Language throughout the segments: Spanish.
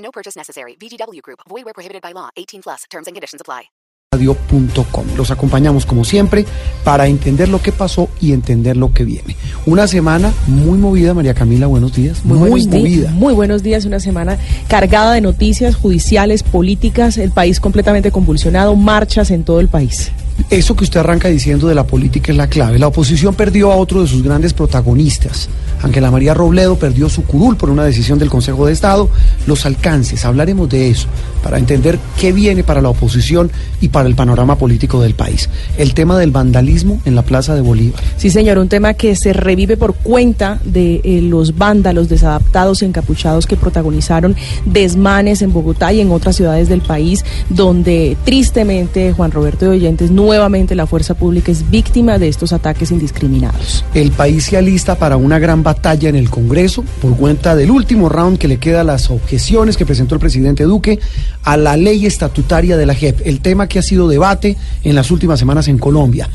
No purchase necessary. VGW Group. Void where prohibited by law. 18 plus. Terms and conditions apply. radio.com. Los acompañamos como siempre para entender lo que pasó y entender lo que viene. Una semana muy movida, María Camila, buenos días. Muy, buenos di- movida. muy buenos días, una semana cargada de noticias judiciales, políticas, el país completamente convulsionado, marchas en todo el país. Eso que usted arranca diciendo de la política es la clave. La oposición perdió a otro de sus grandes protagonistas. Ángela María Robledo perdió su curul por una decisión del Consejo de Estado. Los alcances, hablaremos de eso para entender qué viene para la oposición y para el panorama político del país. El tema del vandalismo en la Plaza de Bolívar. Sí, señor, un tema que se revive por cuenta de eh, los vándalos desadaptados y encapuchados que protagonizaron desmanes en Bogotá y en otras ciudades del país, donde tristemente Juan Roberto de Oyentes, nuevamente la fuerza pública es víctima de estos ataques indiscriminados. El país se alista para una gran batalla en el Congreso por cuenta del último round que le queda a las objeciones que presentó el presidente Duque a la ley estatutaria de la JEP, el tema que ha sido debate en las últimas semanas en Colombia.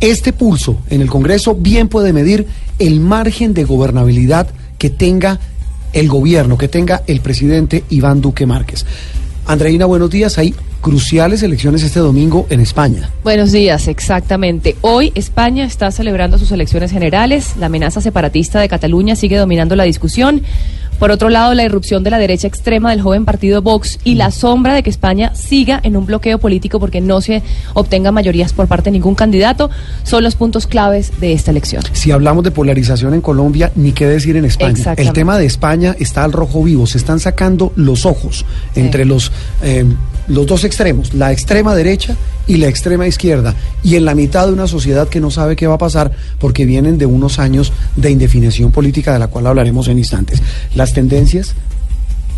Este pulso en el Congreso bien puede medir el margen de gobernabilidad que tenga el gobierno, que tenga el presidente Iván Duque Márquez. Andreina, buenos días. Hay cruciales elecciones este domingo en España. Buenos días, exactamente. Hoy España está celebrando sus elecciones generales. La amenaza separatista de Cataluña sigue dominando la discusión. Por otro lado, la irrupción de la derecha extrema del joven partido Vox y la sombra de que España siga en un bloqueo político porque no se obtengan mayorías por parte de ningún candidato son los puntos claves de esta elección. Si hablamos de polarización en Colombia, ni qué decir en España. El tema de España está al rojo vivo, se están sacando los ojos entre los, eh, los dos extremos, la extrema derecha y la extrema izquierda, y en la mitad de una sociedad que no sabe qué va a pasar porque vienen de unos años de indefinición política de la cual hablaremos en instantes. Las tendencias,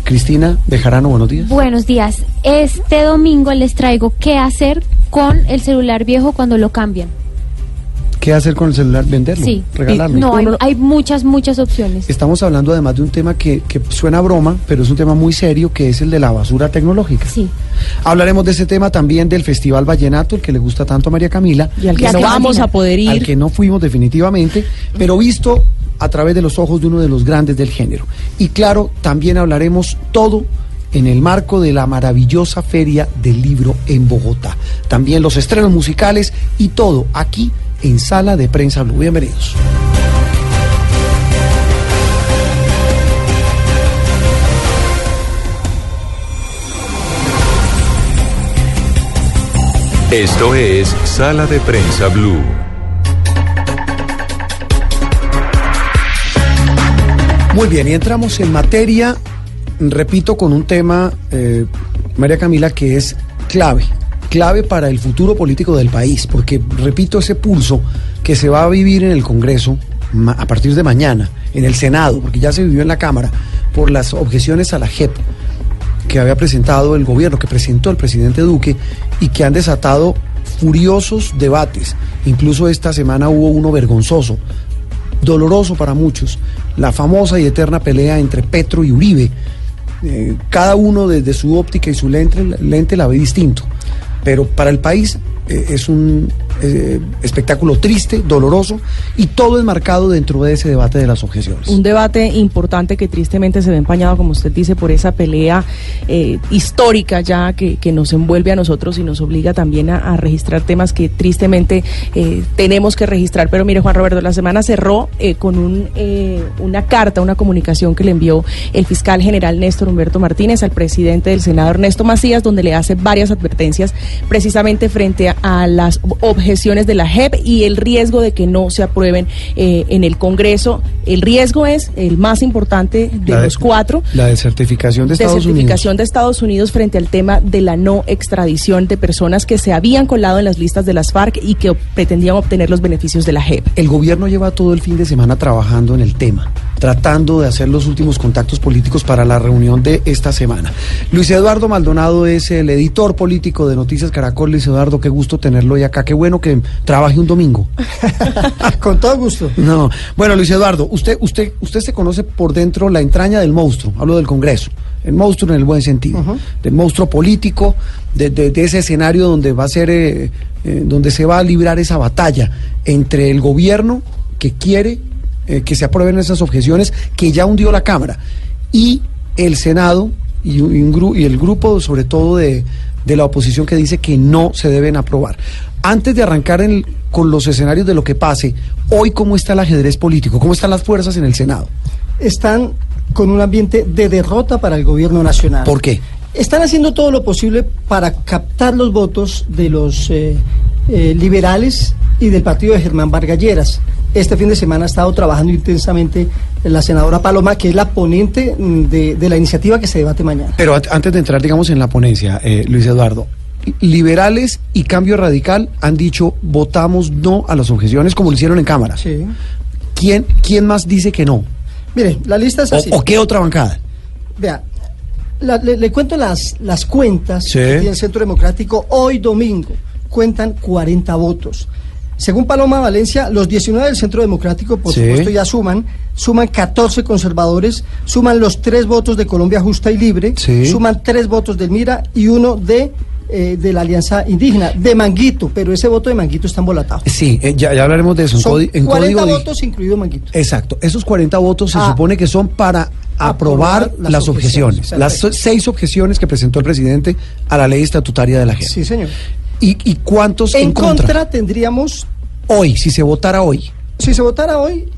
Cristina Bejarano, buenos días. Buenos días. Este domingo les traigo qué hacer con el celular viejo cuando lo cambian. ¿Qué hacer con el celular? ¿Venderlo? Sí. ¿Regalarlo? No, hay, muchas, muchas opciones. Estamos hablando además de un tema que, que suena a broma, pero es un tema muy serio, que es el de la basura tecnológica. Sí. Hablaremos de ese tema también del Festival Vallenato, el que le gusta tanto a María Camila, Y al que no vamos a poder ir. al que no fuimos definitivamente, pero visto a través de los ojos de uno de los grandes del género. Y claro, también hablaremos todo en el marco de la maravillosa Feria del Libro en Bogotá. También los estrenos musicales y todo aquí en Sala de Prensa Blue. Bienvenidos. Esto es Sala de Prensa Blue. Muy bien, y entramos en materia, repito, con un tema, eh, María Camila, que es clave, clave para el futuro político del país, porque, repito, ese pulso que se va a vivir en el Congreso a partir de mañana, en el Senado, porque ya se vivió en la Cámara, por las objeciones a la JEP que había presentado el gobierno, que presentó el presidente Duque y que han desatado furiosos debates. Incluso esta semana hubo uno vergonzoso, doloroso para muchos, la famosa y eterna pelea entre Petro y Uribe. Eh, cada uno desde su óptica y su lente la ve distinto, pero para el país eh, es un eh, espectáculo triste, doloroso y todo enmarcado dentro de ese debate de las objeciones. Un debate importante que tristemente se ve empañado, como usted dice, por esa pelea eh, histórica ya que, que nos envuelve a nosotros y nos obliga también a, registrar temas que tristemente eh, tenemos que registrar. Pero mire, Juan Roberto, la semana cerró con un, una carta, una comunicación que le envió el fiscal general Néstor Humberto Martínez al presidente del Senado Ernesto Macías, donde le hace varias advertencias precisamente frente a, a las objeciones de la JEP y el riesgo de que no se aprueben eh, en el Congreso. El riesgo es el más importante de los cuatro. La desertificación de Estados certificación de Estados Unidos frente al tema de la no extradición de personas que se habían colado en las listas de las FARC y que pretendían obtener los beneficios de la JEP. El gobierno lleva todo el fin de semana trabajando en el tema. Tratando de hacer los últimos contactos políticos para la reunión de esta semana. Luis Eduardo Maldonado es el editor político de Noticias Caracol. Luis Eduardo, qué gusto tenerlo hoy acá. Qué bueno que trabaje un domingo. Con todo gusto. No, bueno, Luis Eduardo, usted, usted, usted se conoce por dentro la entraña del monstruo. Hablo del Congreso. El monstruo en el buen sentido. Del monstruo político, de, de- de ese escenario donde va a ser, eh, eh, donde se va a librar esa batalla entre el gobierno que quiere eh, que se aprueben esas objeciones que ya hundió la Cámara y el Senado y, un- y un gru- y el grupo sobre todo de, de la oposición que dice que no se deben aprobar. Antes de arrancar con los escenarios de lo que pase, hoy cómo está el ajedrez político, cómo están las fuerzas en el Senado. Están con un ambiente de derrota para el gobierno nacional. ¿Por qué? Están haciendo todo lo posible para captar los votos de los eh, eh, liberales y del partido de Germán Vargas Lleras. Este fin de semana ha estado trabajando intensamente la senadora Paloma, que es la ponente mm, de, de la iniciativa que se debate mañana. Pero antes de entrar, digamos, en la ponencia, eh, Luis Eduardo, liberales y cambio radical han dicho votamos no a las objeciones como lo hicieron en Cámara. Sí. ¿Quién, quién más dice que no? Mire, la lista es ¿O, así. o qué otra bancada? Vea, la- le, le cuento las, las cuentas Sí. que tiene el Centro Democrático. Hoy domingo cuentan 40 votos. Según Paloma Valencia, los 19 del Centro Democrático, por Sí. supuesto, ya suman. Suman 14 conservadores, suman los tres votos de Colombia Justa y Libre, Sí. suman tres votos del Mira y uno de, eh, de la Alianza Indígena, de Manguito, pero ese voto de Manguito está embolatado. Sí, eh, ya, ya hablaremos de eso. Son en 40 código di- votos, incluido Manguito. Exacto, esos 40 votos se Ah. supone que son para aprobar, las objeciones, las seis objeciones que presentó el presidente a la ley estatutaria de la JEP. Sí, señor. ¿Y, y cuántos en, En contra tendríamos Hoy, si se votara hoy. Si se votara hoy,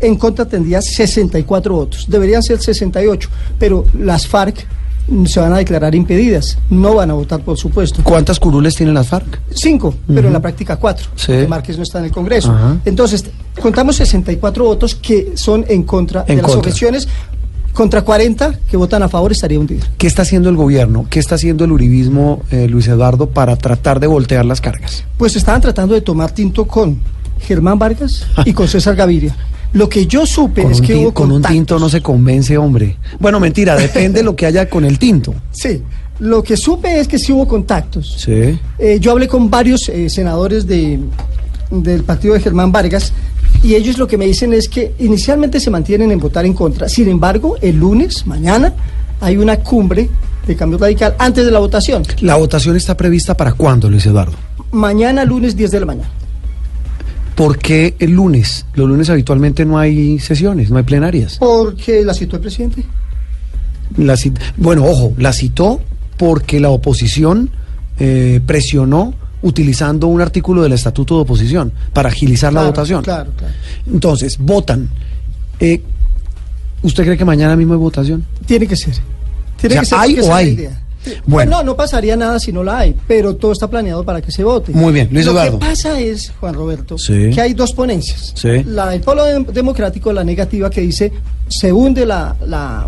en contra tendría 64 votos. Deberían ser 68, pero las FARC se van a declarar impedidas. No van a votar, por supuesto. ¿Cuántas curules tienen las FARC? Cinco, pero en la práctica cuatro. Sí. Márquez no está en el Congreso. Ajá. Entonces, contamos 64 votos que son en contra En de las contra. objeciones. Contra 40 que votan a favor estaría hundido. ¿Qué está haciendo el gobierno? ¿Qué está haciendo el uribismo, eh, Luis Eduardo, para tratar de voltear las cargas? Pues estaban tratando de tomar tinto con Germán Vargas y con César Gaviria. Lo que yo supe Con, es que hubo con un tinto no se convence, hombre. Bueno, mentira, depende lo que haya con el tinto. Sí, lo que supe es que sí hubo contactos. Sí. Eh, yo hablé con varios eh, senadores de, del partido de Germán Vargas y ellos lo que me dicen es que inicialmente se mantienen en votar en contra. Sin embargo, el lunes, mañana, hay una cumbre de cambio radical antes de la votación. ¿La votación está prevista para cuándo, Luis Eduardo? Mañana, lunes 10 de la mañana. ¿Por qué el lunes? Los lunes habitualmente no hay sesiones, no hay plenarias. Porque la citó el presidente. La cit- bueno, ojo, la citó porque la oposición eh, presionó utilizando un artículo del Estatuto de Oposición para agilizar la votación. Claro, claro. Entonces, votan. Eh, ¿Usted cree que mañana mismo hay votación? Tiene que ser. Tiene O sea, que ser ¿hay o hay? idea. Sí. Bueno. no, no pasaría nada si no la hay, pero todo está planeado para que se vote. Muy bien, Luis Lo Eduardo. que pasa es, Juan Roberto, Sí. que hay dos ponencias. Sí. La del Polo Dem- Democrático, la negativa, que dice se hunde la, la-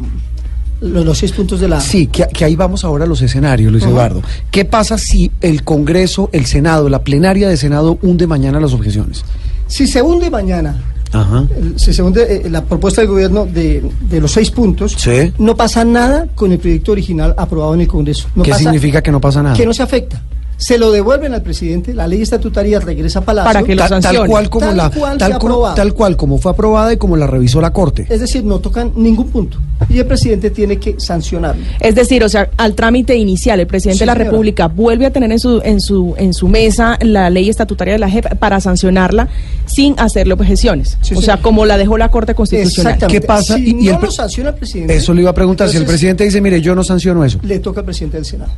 lo- los seis puntos de la... Sí, que, que ahí vamos ahora a los escenarios, Luis Ajá. Eduardo. ¿Qué pasa si el Congreso, el Senado, la plenaria de Senado hunde mañana las objeciones? Si se hunde mañana, Ajá. si se hunde eh, la propuesta del gobierno de, de los seis puntos, Sí. no pasa nada con el proyecto original aprobado en el Congreso. No ¿Qué pasa- significa que no pasa nada? Que no se afecta. Se lo devuelven al presidente, la ley estatutaria regresa a Palacio. Para que lo tal, tal sancione. cual como Tal la cual tal, como- cual como fue aprobada y como la revisó la Corte. Es decir, no tocan ningún punto. Y el presidente tiene que sancionarlo. Es decir, o sea, al trámite inicial, el presidente Sí, de la señora. República vuelve a tener en su, en su, en su mesa la ley estatutaria de la JEP para sancionarla sin hacerle objeciones. Sí, o sea, como la dejó la Corte Constitucional. Exactamente. ¿Qué pasa? Si Y- y el no lo sanciona el presidente. Eso le iba a preguntar. si el presidente dice, mire, yo no sanciono eso. Le toca al presidente del Senado.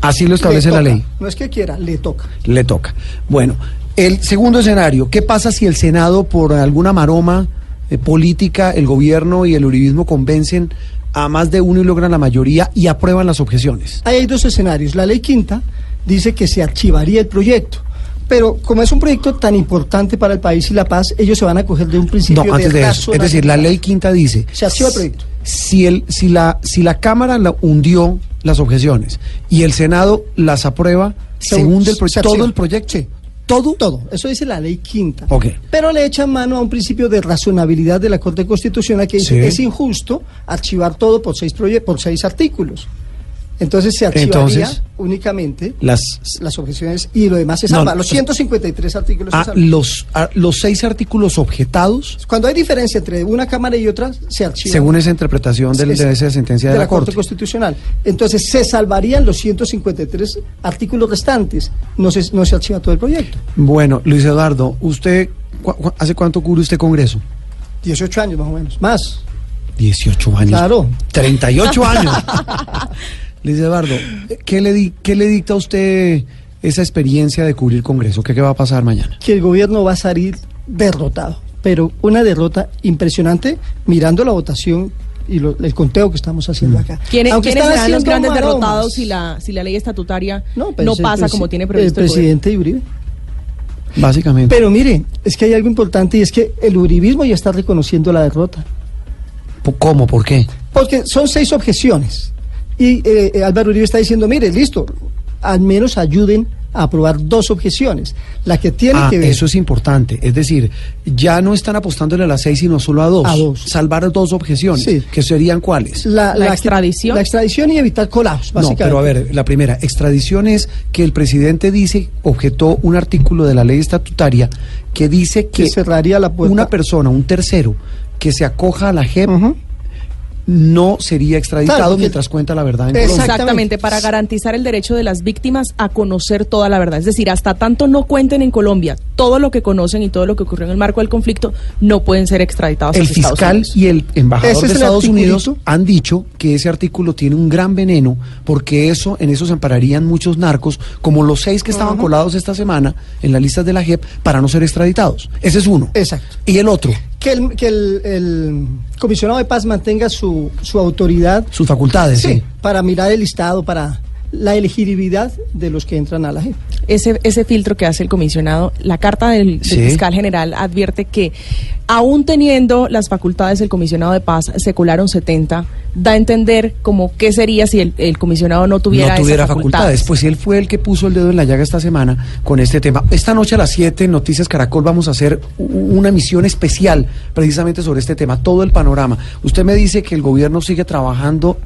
Así lo establece Le la ley. No es que quiera, le toca. Le toca. Bueno, el segundo escenario, ¿qué pasa si el Senado, por alguna maroma eh, política, el gobierno y el uribismo convencen a más de uno y logran la mayoría y aprueban las objeciones? Ahí hay dos escenarios. La ley quinta dice que se archivaría el proyecto. Pero como es un proyecto tan importante para el país y la paz, ellos se van a coger de un principio No, antes de eso. Es decir, la ley quinta dice... Se archiva el proyecto. Si, el, si, la, si la Cámara la hundió las objeciones y el Senado las aprueba, se, Se- hunde el pro- se todo el proyecto. Todo? Todo. Eso dice la ley quinta. Ok. Pero le echan mano a un principio de razonabilidad de la Corte Constitucional que dice Sí. que es injusto archivar todo por seis, proye- por seis artículos. Entonces se archivaría Entonces, únicamente Las, las objeciones y lo demás se No, los 153 artículos se ah, los, ah, los seis artículos objetados, Cuando hay diferencia entre una Cámara y otra, se archiva. según esa interpretación del- Es- de esa sentencia de, la, Corte. Constitucional. Entonces se salvarían los 153 artículos restantes. No se, no se archiva todo el proyecto. Bueno, Luis Eduardo, ¿usted cu- hace cuánto cubre usted Congreso? 18 años más o menos. Más. 18 años. Claro. 38 años. Luis Eduardo, ¿qué le, di- ¿qué le dicta a usted esa experiencia de cubrir Congreso? ¿Qué, qué va a pasar mañana? que el gobierno va a salir derrotado, pero una derrota impresionante mirando la votación y lo- el conteo que estamos haciendo Mm. acá. ¿Quiénes, Aunque quiénes están serán los haciendo grandes maromas. derrotados si la, si la ley estatutaria no, pues el pasa como tiene previsto el el, presidente Uribe. Básicamente. Pero mire, es que hay algo importante y es que el uribismo ya está reconociendo la derrota, ¿Cómo? ¿Por qué? porque son seis objeciones y eh, eh, Álvaro Uribe está diciendo, mire, listo, al menos ayuden a aprobar dos objeciones, la que tiene Ah, que ver eso es importante. Es decir, ya no están apostándole a las seis, sino solo a dos. A dos. Salvar dos objeciones. Sí. ¿Que serían cuáles? la, ¿La que- extradición? la extradición y evitar colapsos, No, básicamente. pero a ver, la primera, extradición es que el presidente dice, objetó un artículo de la ley estatutaria que dice que, que cerraría la puerta. una persona, un tercero, que se acoja a la JEP. No sería extraditado Claro, porque- mientras cuenta la verdad en. Colombia. Exactamente, para garantizar el derecho de las víctimas a conocer toda la verdad. Es decir, hasta tanto no cuenten en Colombia todo lo que conocen y todo lo que ocurrió en el marco del conflicto, no pueden ser extraditados El a los Estados fiscal Unidos. y el embajador Ese de es Estados Unidos han dicho que ese artículo tiene un gran veneno porque eso en eso se ampararían muchos narcos, como los seis que estaban colados esta semana en las listas de la JEP para no ser extraditados. Ese es uno. Exacto. Y el otro, Que el, que el, el comisionado de paz mantenga su, su autoridad sus facultades, sí. sí, para mirar el listado, para la elegibilidad de los que entran a la JEP. ese, ese filtro que hace el comisionado, la carta del, del Sí. fiscal general advierte que, aún teniendo las facultades del comisionado de paz, se colaron 70, da a entender como qué sería si el, el comisionado no tuviera, no esas tuviera facultades. Pues él fue el que puso el dedo en la llaga esta semana con este tema. Esta noche a las 7 en Noticias Caracol vamos a hacer una emisión especial precisamente sobre este tema, todo el panorama. Usted me dice que el gobierno sigue trabajando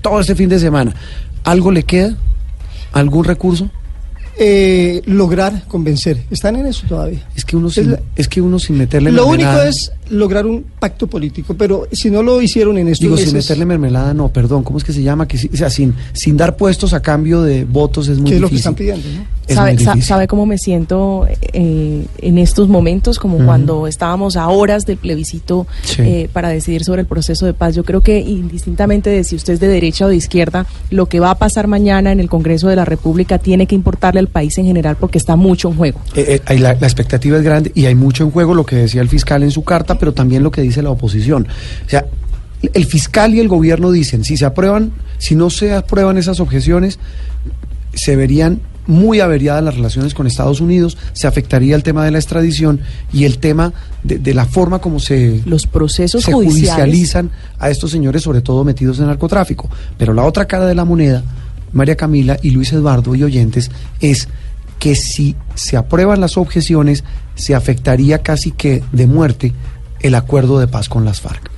todo este fin de semana. ¿Algo le queda? ¿Algún recurso? Eh, lograr convencer. Están en eso todavía. Es que uno Es sin, la- es que uno sin meterle Lo único es lograr un pacto político, pero si no lo hicieron en estos Digo, sin meterle mermelada, no, perdón, ¿cómo es que se llama? Que, o sea, sin, sin dar puestos a cambio de votos es muy ¿qué es lo que difícil. están pidiendo? no? Es ¿Sabe, muy sa- difícil. sabe cómo me siento eh, en estos momentos? Como cuando estábamos a horas del plebiscito Sí. eh, para decidir sobre el proceso de paz. Yo creo que indistintamente de si usted es de derecha o de izquierda, lo que va a pasar mañana en el Congreso de la República tiene que importarle al país en general porque está mucho en juego. Eh, eh, la expectativa es grande y hay mucho en juego, lo que decía el fiscal en su carta, pero también lo que dice la oposición. O sea, el fiscal y el gobierno dicen, si se aprueban, si no se aprueban esas objeciones, se verían muy averiadas las relaciones con Estados Unidos, se afectaría el tema de la extradición y el tema de, de la forma como se, Los procesos se judiciales. judicializan a estos señores, sobre todo metidos en narcotráfico. Pero la otra cara de la moneda, María Camila y Luis Eduardo y oyentes, es que si se aprueban las objeciones, se afectaría casi que de muerte el acuerdo de paz con las FARC.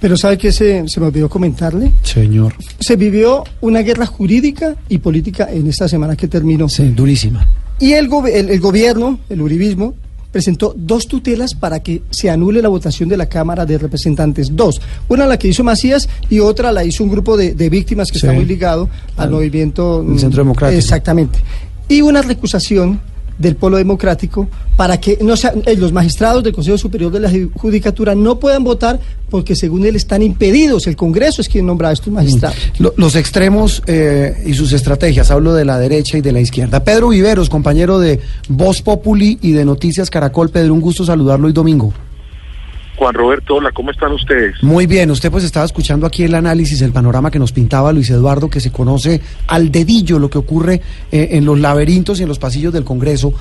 Pero ¿sabe qué se, se me olvidó comentarle? Señor. Se vivió una guerra jurídica y política en esta semana que terminó. Sí, durísima. Y el, gobe- el, el gobierno, el uribismo, presentó dos tutelas para que se anule la votación de la Cámara de Representantes. Dos. Una la que hizo Macías y otra la hizo un grupo de, de víctimas que Sí. está muy ligado al, Al- movimiento... el Centro mm, Democrático. Exactamente. Y una recusación del Polo Democrático para que no eh, los magistrados del Consejo Superior de la Ju- Judicatura no puedan votar porque según él están impedidos. El Congreso es quien nombra a estos magistrados. Lo- los extremos eh, y sus estrategias, hablo de la derecha y de la izquierda. Pedro Viveros, compañero de Voz Populi y de Noticias Caracol. Pedro, un gusto saludarlo hoy domingo. Juan Roberto, hola, ¿cómo están ustedes? Muy bien, usted pues estaba escuchando aquí el análisis, el panorama que nos pintaba Luis Eduardo, que se conoce al dedillo lo que ocurre eh, en los laberintos y en los pasillos del Congreso.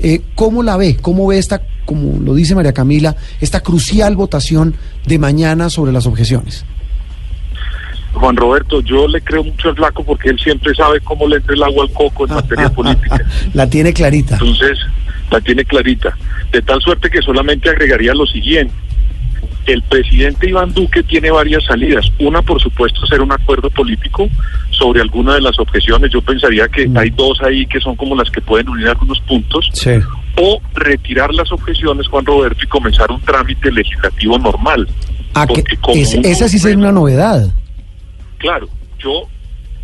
Eh, ¿Cómo la ve? ¿Cómo ve esta, como lo dice María Camila, esta crucial votación de mañana sobre las objeciones? Juan Roberto, yo le creo mucho al flaco porque él siempre sabe cómo le entra el agua al coco en materia política. La tiene clarita. Entonces, la tiene clarita. De tal suerte que solamente agregaría lo siguiente. El presidente Iván Duque tiene varias salidas. Una, por supuesto, hacer un acuerdo político sobre alguna de las objeciones. Yo pensaría que hay dos ahí que son como las que pueden unir algunos puntos. Sí. O retirar las objeciones, Juan Roberto, y comenzar un trámite legislativo normal. Ah, que es- esa sí sería una novedad. Claro, yo,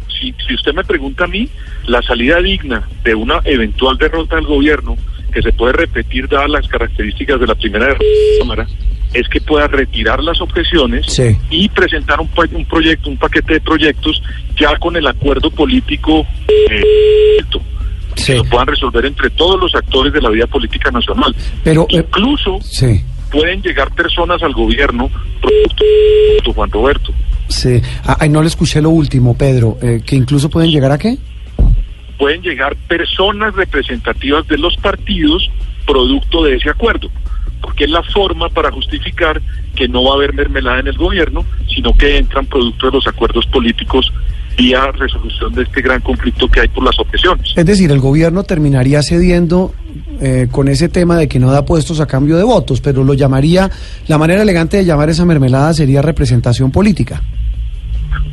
si, si usted me pregunta a mí, la salida digna de una eventual derrota del gobierno, que se puede repetir dadas las características de la primera derrota de la Cámara, es que pueda retirar las objeciones Sí. y presentar un, un proyecto, un paquete de proyectos ya con el acuerdo político eh, Sí. que lo puedan resolver entre todos los actores de la vida política nacional. Pero, eh, Incluso sí. pueden llegar personas al gobierno, producto, Juan Roberto, Sí. Ah, ay, no le escuché lo último, Pedro. eh, que incluso pueden llegar a qué? pueden llegar personas representativas de los partidos producto de ese acuerdo, porque es la forma para justificar que no va a haber mermelada en el gobierno, sino que entran producto de los acuerdos políticos vía resolución de este gran conflicto que hay por las objeciones. Es decir, el gobierno terminaría cediendo eh, con ese tema de que no da puestos a cambio de votos, pero lo llamaría, la manera elegante de llamar esa mermelada sería representación política.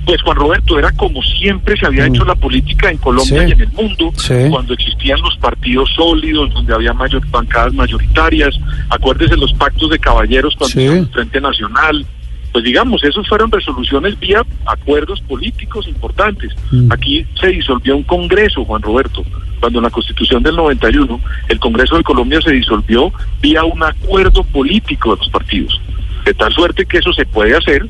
Pues Juan Roberto, era como siempre se había Mm. hecho la política en Colombia Sí. y en el mundo, Sí. cuando existían los partidos sólidos, donde había mayor, bancadas mayoritarias, acuérdese los pactos de caballeros cuando Sí. el Frente Nacional, pues digamos, esos fueron resoluciones vía acuerdos políticos importantes. Mm. Aquí se disolvió un Congreso, Juan Roberto, cuando en la Constitución del 91 el Congreso de Colombia se disolvió vía un acuerdo político de los partidos. De tal suerte que eso se puede hacer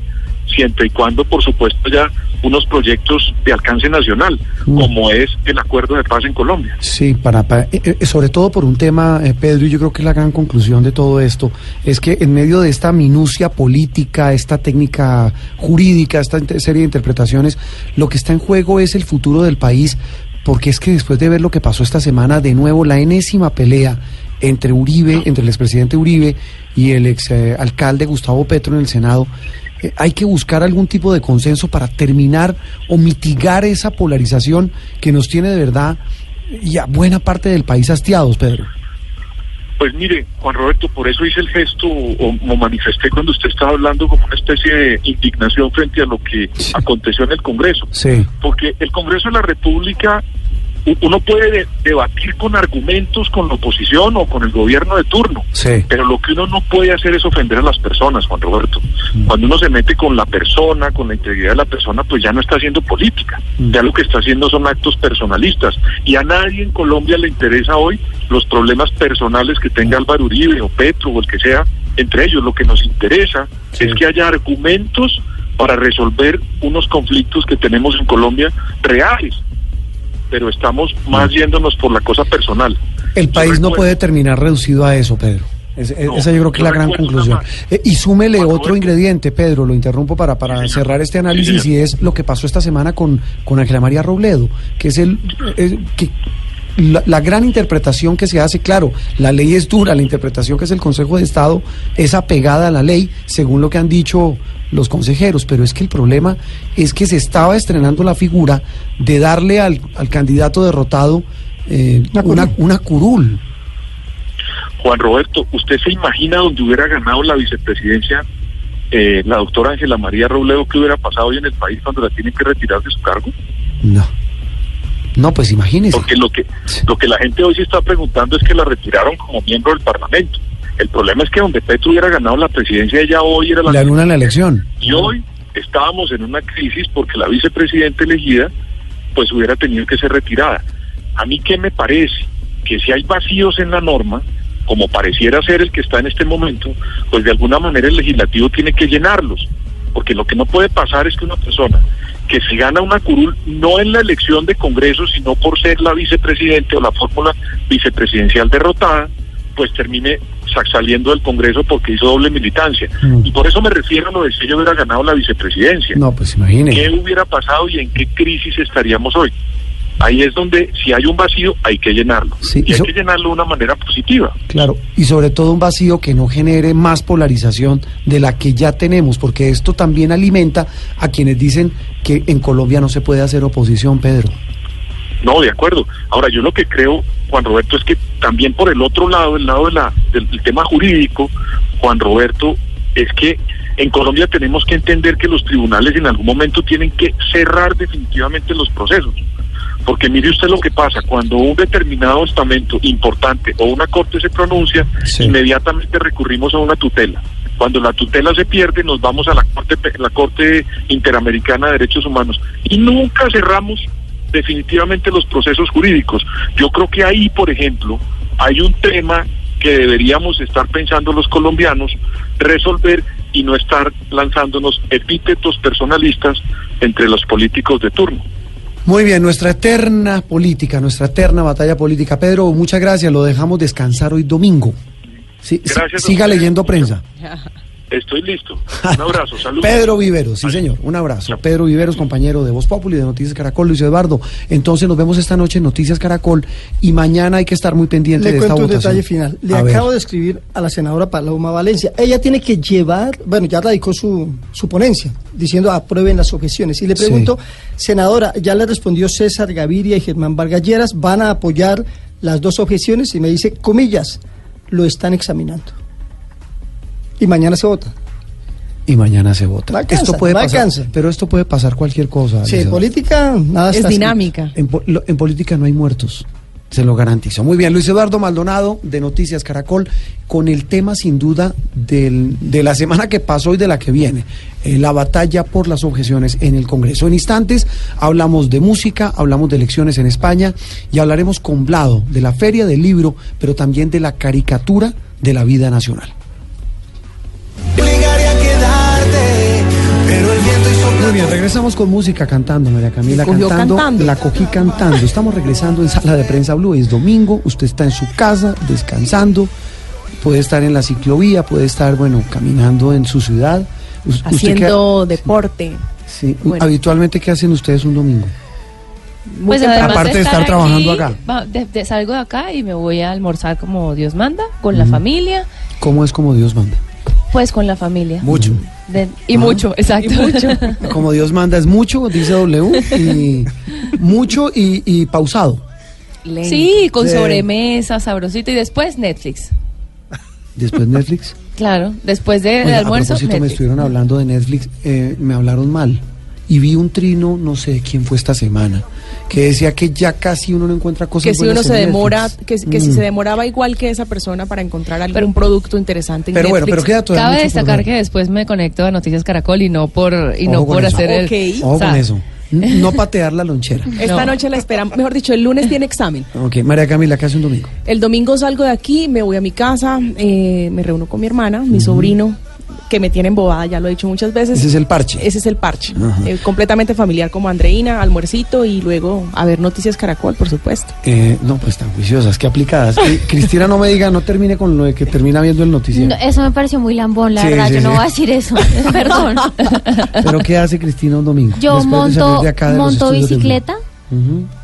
siempre y cuando, por supuesto, haya unos proyectos de alcance nacional, Mm. como es el acuerdo de paz en Colombia. Sí, para, para- eh, eh, sobre todo por un tema, eh, Pedro, y yo creo que la gran conclusión de todo esto es que en medio de esta minucia política, esta técnica jurídica, esta serie de interpretaciones, lo que está en juego es el futuro del país, porque es que después de ver lo que pasó esta semana, de nuevo la enésima pelea entre Uribe, entre el expresidente Uribe y el ex eh, alcalde Gustavo Petro en el Senado, hay que buscar algún tipo de consenso para terminar o mitigar esa polarización que nos tiene de verdad y a buena parte del país hastiados, Pedro. Pues mire, Juan Roberto, por eso hice el gesto o, o manifesté cuando usted estaba hablando como una especie de indignación frente a lo que aconteció en el Congreso. Sí. Porque el Congreso de la República, uno puede de- debatir con argumentos con la oposición o con el gobierno de turno, Sí. pero lo que uno no puede hacer es ofender a las personas, Juan Roberto. Mm. Cuando uno se mete con la persona, con la integridad de la persona, pues ya no está haciendo política. Mm. Ya lo que está haciendo son actos personalistas. Y a nadie en Colombia le interesa hoy los problemas personales que tenga Álvaro Uribe o Petro o el que sea entre ellos. Lo que nos interesa Sí. es que haya argumentos para resolver unos conflictos que tenemos en Colombia reales. Pero estamos más yéndonos por la cosa personal. El país no puede terminar reducido a eso, Pedro. Es- es- No, esa yo creo que es la gran conclusión. Eh, y súmele otro ingrediente, Pedro, lo interrumpo para, para Sí, cerrar este análisis y es lo que pasó esta semana con, con Ángela María Robledo, que es el eh, que la, la gran interpretación que se hace, claro, la ley es dura, la interpretación que es el Consejo de Estado es apegada a la ley, según lo que han dicho los consejeros, pero es que el problema es que se estaba estrenando la figura de darle al, al candidato derrotado eh, Una curul. una, una curul. Juan Roberto, ¿usted se imagina donde hubiera ganado la vicepresidencia eh, la doctora Ángela María Robledo, qué hubiera pasado hoy en el país cuando la tienen que retirar de su cargo? No. No, pues imagínese. Porque lo que, lo que la gente hoy se está preguntando es que la retiraron como miembro del Parlamento. El problema es que donde Petro hubiera ganado la presidencia, ella hoy era la... La luna en la elección. Y hoy estábamos en una crisis porque la vicepresidenta elegida pues hubiera tenido que ser retirada. A mí qué me parece que si hay vacíos en la norma, como pareciera ser el que está en este momento, pues de alguna manera el legislativo tiene que llenarlos. Porque lo que no puede pasar es que una persona que se gana una curul no en la elección de Congreso, sino por ser la vicepresidente o la fórmula vicepresidencial derrotada, pues termine saliendo del Congreso porque hizo doble militancia. Mm. Y por eso me refiero a lo de si ella hubiera ganado la vicepresidencia. No, pues ¿Qué imagínese. hubiera pasado y en qué crisis estaríamos hoy? Ahí es donde si hay un vacío hay que llenarlo. Sí, y hay que llenarlo de una manera positiva. Claro, y sobre todo un vacío que no genere más polarización de la que ya tenemos, porque esto también alimenta a quienes dicen que en Colombia no se puede hacer oposición, Pedro. No, de acuerdo. Ahora, yo lo que creo Juan Roberto, es que también por el otro lado, el lado de la, del, del tema jurídico, Juan Roberto, es que en Colombia tenemos que entender que los tribunales en algún momento tienen que cerrar definitivamente los procesos. Porque mire usted lo que pasa, cuando un determinado estamento importante o una corte se pronuncia, Sí. inmediatamente recurrimos a una tutela. Cuando la tutela se pierde, nos vamos a la corte, la corte Interamericana de Derechos Humanos y nunca cerramos definitivamente los procesos jurídicos. Yo creo que ahí, por ejemplo, hay un tema que deberíamos estar pensando los colombianos resolver y no estar lanzándonos epítetos personalistas entre los políticos de turno. Muy bien, nuestra eterna política, nuestra eterna batalla política. Pedro, muchas gracias. Lo dejamos descansar hoy domingo. Sí, Gracias siga leyendo prensa. Estoy listo. Un abrazo, saludos. Pedro Viveros, sí señor, un abrazo. Pedro Viveros, compañero de Voz Populi, de Noticias Caracol, Luis Eduardo. Entonces nos vemos esta noche en Noticias Caracol y mañana hay que estar muy pendiente Le de esta cuento un votación. detalle final. Le A ver. acabo de escribir a la senadora Paloma Valencia. Ella tiene que llevar, bueno, ya radicó su, su ponencia, diciendo aprueben las objeciones. Y le Sí. pregunto, senadora, ya le respondió César Gaviria y Germán Vargalleras, ¿van a apoyar las dos objeciones? Y me dice, comillas, lo están examinando. Y mañana se vota. Y mañana se vota. No alcanza, esto puede no pasar, alcanza. pero esto puede pasar cualquier cosa. Sí, en política nada Es dinámica. En, po- lo- en política no hay muertos, se lo garantizo. Muy bien, Luis Eduardo Maldonado de Noticias Caracol, con el tema sin duda del- de la semana que pasó y de la que viene, eh, la batalla por las objeciones en el Congreso. En instantes hablamos de música, hablamos de elecciones en España y hablaremos con Blado de la Feria del Libro, pero también de la caricatura de la vida nacional. Muy bien, regresamos con música cantando, María Camila, cogió cantando, cantando. La cogí cantando. Estamos regresando en Sala de Prensa Blue. Es domingo, usted está en su casa descansando, puede estar en la ciclovía, puede estar, bueno, caminando en su ciudad. Usted Haciendo deporte. sí, bueno. habitualmente, ¿qué hacen ustedes un domingo? Muy Pues Aparte de estar aquí, trabajando acá. va- de- de- salgo de acá y me voy a almorzar como Dios manda, con la familia, ¿Cómo es como Dios manda? Pues con la familia. Mucho. De- y mucho, exacto. Como Dios manda es mucho, dice W, y mucho y, y pausado. Lento. sí, con Sí. sobremesa, sabrosito y después Netflix. Después Netflix. Claro, después de, de Oiga, almuerzo. a propósito, me estuvieron hablando de Netflix, eh, me hablaron mal. Y vi un trino, no sé de quién fue esta semana, que decía que ya casi uno no encuentra cosas que si buenas uno se demora, que, que si Mm. se demoraba igual que esa persona para encontrar algún Pero- producto interesante en Pero bueno, pero queda todavía Cabe destacar que después me conecto a Noticias Caracol y no por y no Ojo con por eso. hacer Ok. el Ojo o sea, con eso. No patear la lonchera. Esta No. noche la esperamos, mejor dicho, el lunes tiene examen. Ok, María Camila, ¿qué hace un domingo? El domingo salgo de aquí, me voy a mi casa, eh, me reúno con mi hermana, mi sobrino, que me tiene embobada, ya lo he dicho muchas veces. Ese es el parche. Ese es el parche. Eh, completamente familiar como Andreina, almuercito y luego a ver Noticias Caracol, por supuesto. Eh, no, pues tan juiciosas, qué aplicadas. Eh, Cristina, no me diga, no termine con lo de que termina viendo el noticiero. No, eso me pareció muy lambón, la Sí, verdad. sí, yo no voy a decir eso. Perdón. Pero ¿qué hace Cristina un domingo? Yo Después de salir monto, de acá de los monto estudios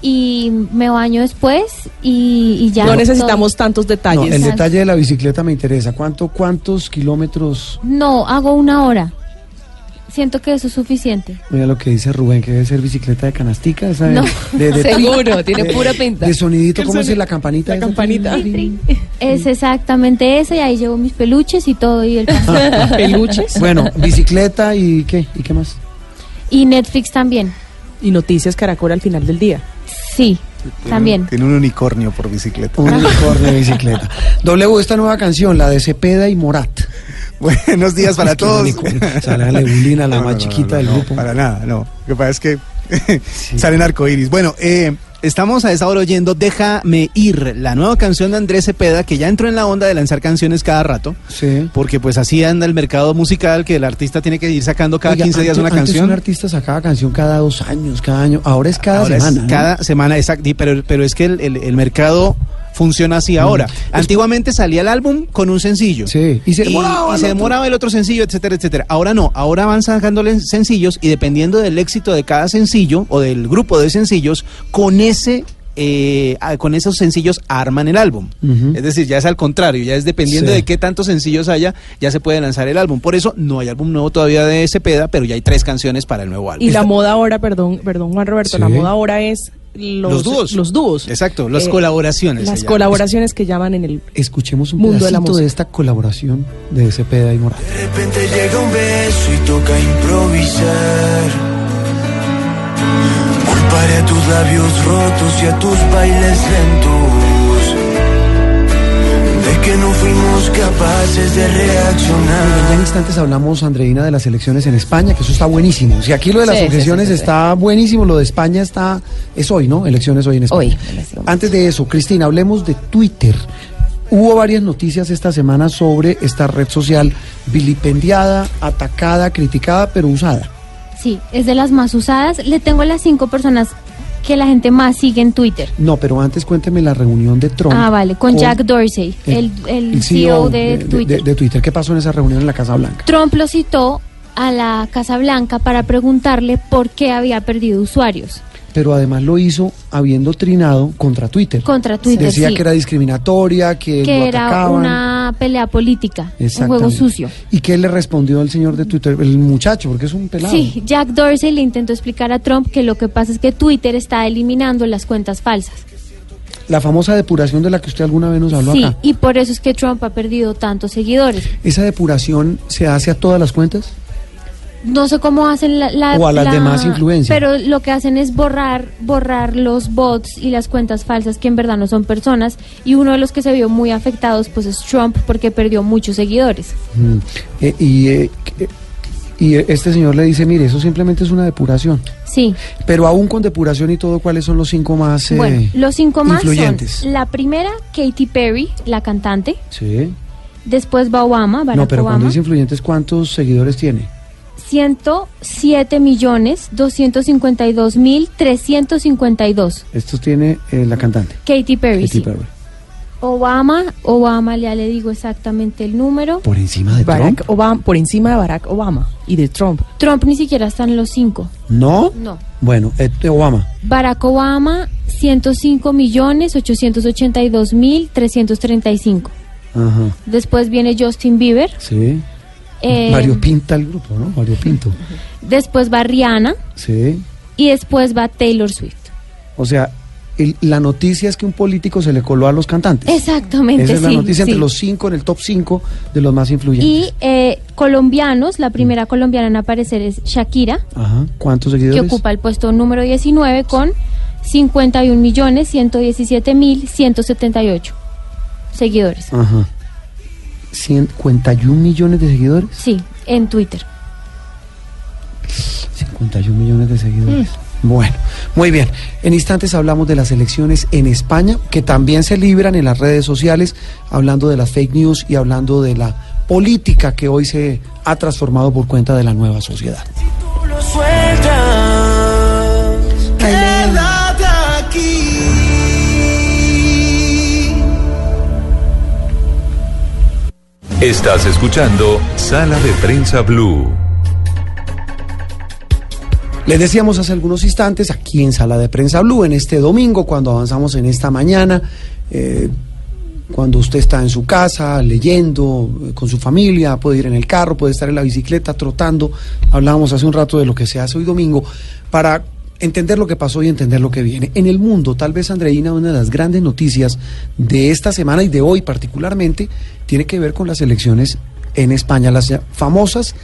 y me baño después y, y ya. no todo. necesitamos tantos No, detalles. el detalle de la bicicleta me interesa. ¿Cuánto, ¿Cuántos kilómetros? No, hago una hora. Siento que eso es suficiente. Mira lo que dice Rubén, que debe ser bicicleta de canastica. Esa No. de, de- Seguro, tiene pura pinta. De sonidito, ¿cómo es la campanita? La esa? campanita. Es exactamente esa y ahí llevo mis peluches y todo y el Peluches Bueno, bicicleta y qué, y qué más. y Netflix también. Y Noticias Caracol al final del día. Sí, también. Tiene un unicornio por bicicleta. Un unicornio de bicicleta. W, esta nueva canción, la de Cepeda y Morat. Buenos días para todos. sea, la Lebulina, la No, más no, no, chiquita no, del no, grupo. Para nada, no. Lo que pasa es que salen arcoíris. Bueno, eh, estamos a esa hora oyendo Déjame ir, la nueva canción de Andrés Cepeda, que ya entró en la onda de lanzar canciones cada rato. Sí. Porque pues así anda el mercado musical, que el artista tiene que ir sacando cada Oiga, 15 días antes- una antes canción. un artista sacaba canción cada dos años, cada año. Ahora es cada Ahora es semana. ¿no? cada semana, exacto. Pero, pero es que el, el- el mercado funciona así ahora. Antiguamente salía el álbum con un sencillo. Sí, y se demoraba y el se otro. demoraba el otro sencillo, etcétera, etcétera. Ahora no, ahora van sacándole sencillos y dependiendo del éxito de cada sencillo o del grupo de sencillos, con ese eh, con esos sencillos arman el álbum. Es decir, ya es al contrario, ya es dependiendo Sí. de qué tantos sencillos haya, ya se puede lanzar el álbum. Por eso no hay álbum nuevo todavía de Cepeda, pero ya hay tres canciones para el nuevo álbum. Y la moda ahora, perdón, perdón Juan Roberto, Sí. la moda ahora es los, Los dúos. Los dúos. Exacto, las Eh, colaboraciones. Las llaman. colaboraciones que llaman en el Escuchemos un Mundo de la pedacito de, música. esta colaboración de Cepeda y Morat. De repente llega un beso y toca improvisar. Culparé a tus labios rotos y a tus bailes lentos. Que no fuimos capaces de Ya en reaccionar. instantes hablamos, Andreina, de las elecciones en España, que eso está buenísimo. Si aquí lo de las Sí, objeciones sí, sí, sí. está buenísimo, lo de España está... Es hoy, ¿no? Elecciones hoy en España. Hoy. Antes de eso, Cristina, hablemos de Twitter. Hubo varias noticias esta semana sobre esta red social vilipendiada, atacada, criticada, pero usada. Sí, es de las más usadas. Le tengo las cinco personas que la gente más sigue en Twitter. No, pero antes cuénteme la reunión de Trump. Ah, vale, con Jack Dorsey, el, el CEO de, Twitter. de Twitter. ¿Qué pasó en esa reunión en la Casa Blanca? Trump lo citó a la Casa Blanca para preguntarle por qué había perdido usuarios Pero además lo hizo habiendo trinado contra Twitter. contra Twitter. Decía sí, que era discriminatoria, que, que lo era atacaban. una pelea política, un juego sucio. ¿Y qué le respondió el señor de Twitter? El muchacho, porque es un pelado. Sí, Jack Dorsey le intentó explicar a Trump que lo que pasa es que Twitter está eliminando las cuentas falsas. La famosa depuración de la que usted alguna vez nos habló Sí, acá. y por eso es que Trump ha perdido tantos seguidores. ¿Esa depuración se hace a todas las cuentas? No sé cómo hacen la, la- O a las la- demás influencias. Pero lo que hacen es borrar, borrar los bots y las cuentas falsas que en verdad no son personas. Y uno de los que se vio muy afectados pues es Trump porque perdió muchos seguidores. Mm. Eh, y, eh, y eh, este señor le dice, mire, eso simplemente es una depuración. Sí. Pero aún con depuración y todo, ¿cuáles son los cinco más eh, bueno, los cinco más influyentes? son la primera, Katy Perry, la cantante. Sí. Después va Obama, Barack No, pero cuando Obama. dice influyentes, ¿cuántos seguidores tiene? 107 millones 252 mil 352. Estos tiene eh, la cantante. Katy Perry, Katy sí. Perry. Obama, Obama, ya le digo exactamente el número. Por encima de Barack Trump. Obama, por encima de Barack Obama y de Trump. Trump ni siquiera está en los cinco. ¿No? No. Bueno, este Obama. Barack Obama, 105 millones 882 mil 335. Ajá. Después viene Justin Bieber. Sí. Eh, Mario Pinta el grupo, ¿no? Mario Pinto. después va Rihanna. Sí. Y después va Taylor Swift. O sea, el- la noticia es que un político se le coló a los cantantes. Exactamente, Esa es la sí, noticia entre los cinco, en el top cinco de los más influyentes. Y eh, colombianos, la primera colombiana en aparecer es Shakira, Ajá. ¿Cuántos que seguidores? ocupa el puesto número 19 con 51 millones 117 mil 178 seguidores. Ajá. 51 millones de seguidores. Sí, en Twitter. 51 millones de seguidores. Bueno, muy bien. En instantes hablamos de las elecciones en España, que también se libran en las redes sociales, hablando de las fake news y hablando de la política que hoy se ha transformado por cuenta de la nueva sociedad. Tú lo sueltas. Estás escuchando Sala de Prensa Blue. Les decíamos hace algunos instantes, aquí en Sala de Prensa Blue, en este domingo, cuando avanzamos en esta mañana, eh, cuando usted está en su casa, leyendo, eh, con su familia, puede ir en el carro, puede estar en la bicicleta, trotando. Hablábamos hace un rato de lo que se hace hoy domingo, para entender lo que pasó y entender lo que viene. En el mundo, tal vez, Andreina, una de las grandes noticias de esta semana y de hoy particularmente, tiene que ver con las elecciones en España, las famosas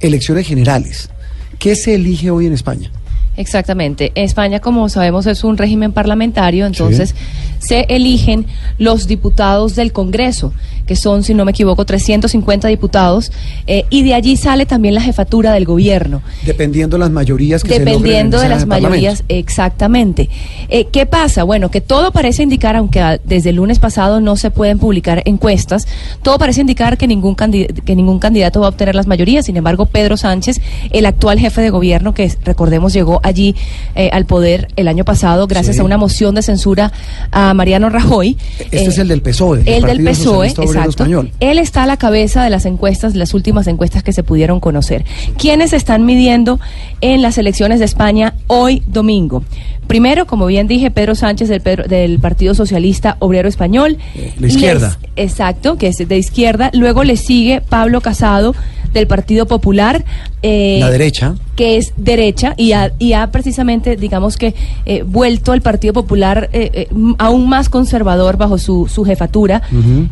elecciones generales. ¿Qué se elige hoy en España? Exactamente. España, como sabemos, es un régimen parlamentario, entonces se eligen los diputados del Congreso, que son, si no me equivoco, 350 diputados, eh, y de allí sale también la jefatura del gobierno. Dependiendo las mayorías que Dependiendo se de en las mayorías, exactamente. Eh, ¿Qué pasa? Bueno, que todo parece indicar, aunque desde el lunes pasado no se pueden publicar encuestas, todo parece indicar que ningún, que ningún candidato va a obtener las mayorías. Sin embargo, Pedro Sánchez, el actual jefe de gobierno, que recordemos llegó allí eh, al poder el año pasado gracias Sí. a una moción de censura a Mariano Rajoy. Este eh, es el del PSOE. el del Partido PSOE, Obrero exacto. Español. Él está a la cabeza de las encuestas, las últimas encuestas que se pudieron conocer. ¿Quiénes están midiendo en las elecciones de España hoy domingo? Primero, como bien dije, Pedro Sánchez del, Pedro- del Partido Socialista Obrero Español. la izquierda. Les- exacto, que es de izquierda. Luego le sigue Pablo Casado del Partido Popular. eh, La derecha. que es derecha y ha, y ha precisamente, digamos que, eh, vuelto al Partido Popular eh, eh, aún más conservador bajo su, su jefatura.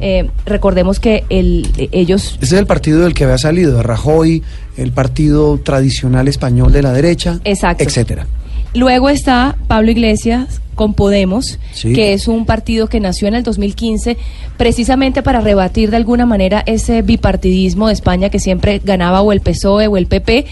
Eh, recordemos que el, eh, ellos Ese es el partido del que había salido, Rajoy, el partido tradicional español de la derecha, Exacto. etcétera. Luego está Pablo Iglesias con Podemos, Sí. que es un partido que nació en el 2015 precisamente para rebatir de alguna manera ese bipartidismo de España que siempre ganaba o el PSOE o el PP.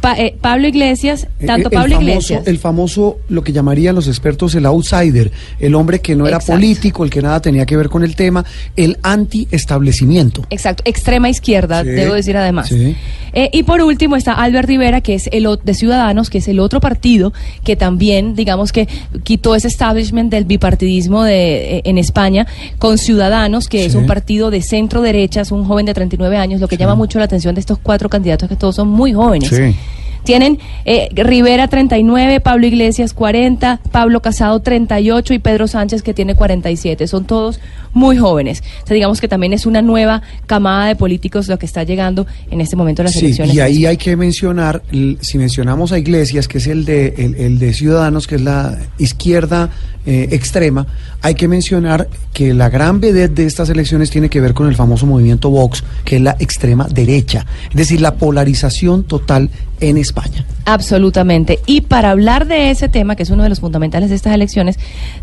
Pa- eh, Pablo Iglesias, tanto Eh, el Pablo famoso, Iglesias. El famoso, lo que llamarían los expertos el outsider, el hombre que no era Exacto. político, el que nada tenía que ver con el tema, el anti-establecimiento. Exacto, extrema izquierda, Sí, debo decir además. sí. Eh, y por último está Albert Rivera, que es el de Ciudadanos, que es el otro partido que también, digamos que quitó ese establishment del bipartidismo de, eh, en España con Ciudadanos, que es un partido de centro derecha, es un joven de 39 años, lo que llama mucho la atención de estos cuatro candidatos que todos son muy jóvenes. Tienen eh, Rivera 39, Pablo Iglesias 40, Pablo Casado 38 y Pedro Sánchez que tiene 47. Son todos muy jóvenes. O sea, digamos que también es una nueva camada de políticos lo que está llegando en este momento a las Sí, elecciones. y ahí hay que mencionar, si mencionamos a Iglesias, que es el de, el, el de Ciudadanos, que es la izquierda eh, extrema, hay que mencionar que la gran vedette de estas elecciones tiene que ver con el famoso movimiento Vox, que es la extrema derecha, es decir, la polarización total en España. Absolutamente. Y para hablar de ese tema, que es uno de los fundamentales de estas elecciones,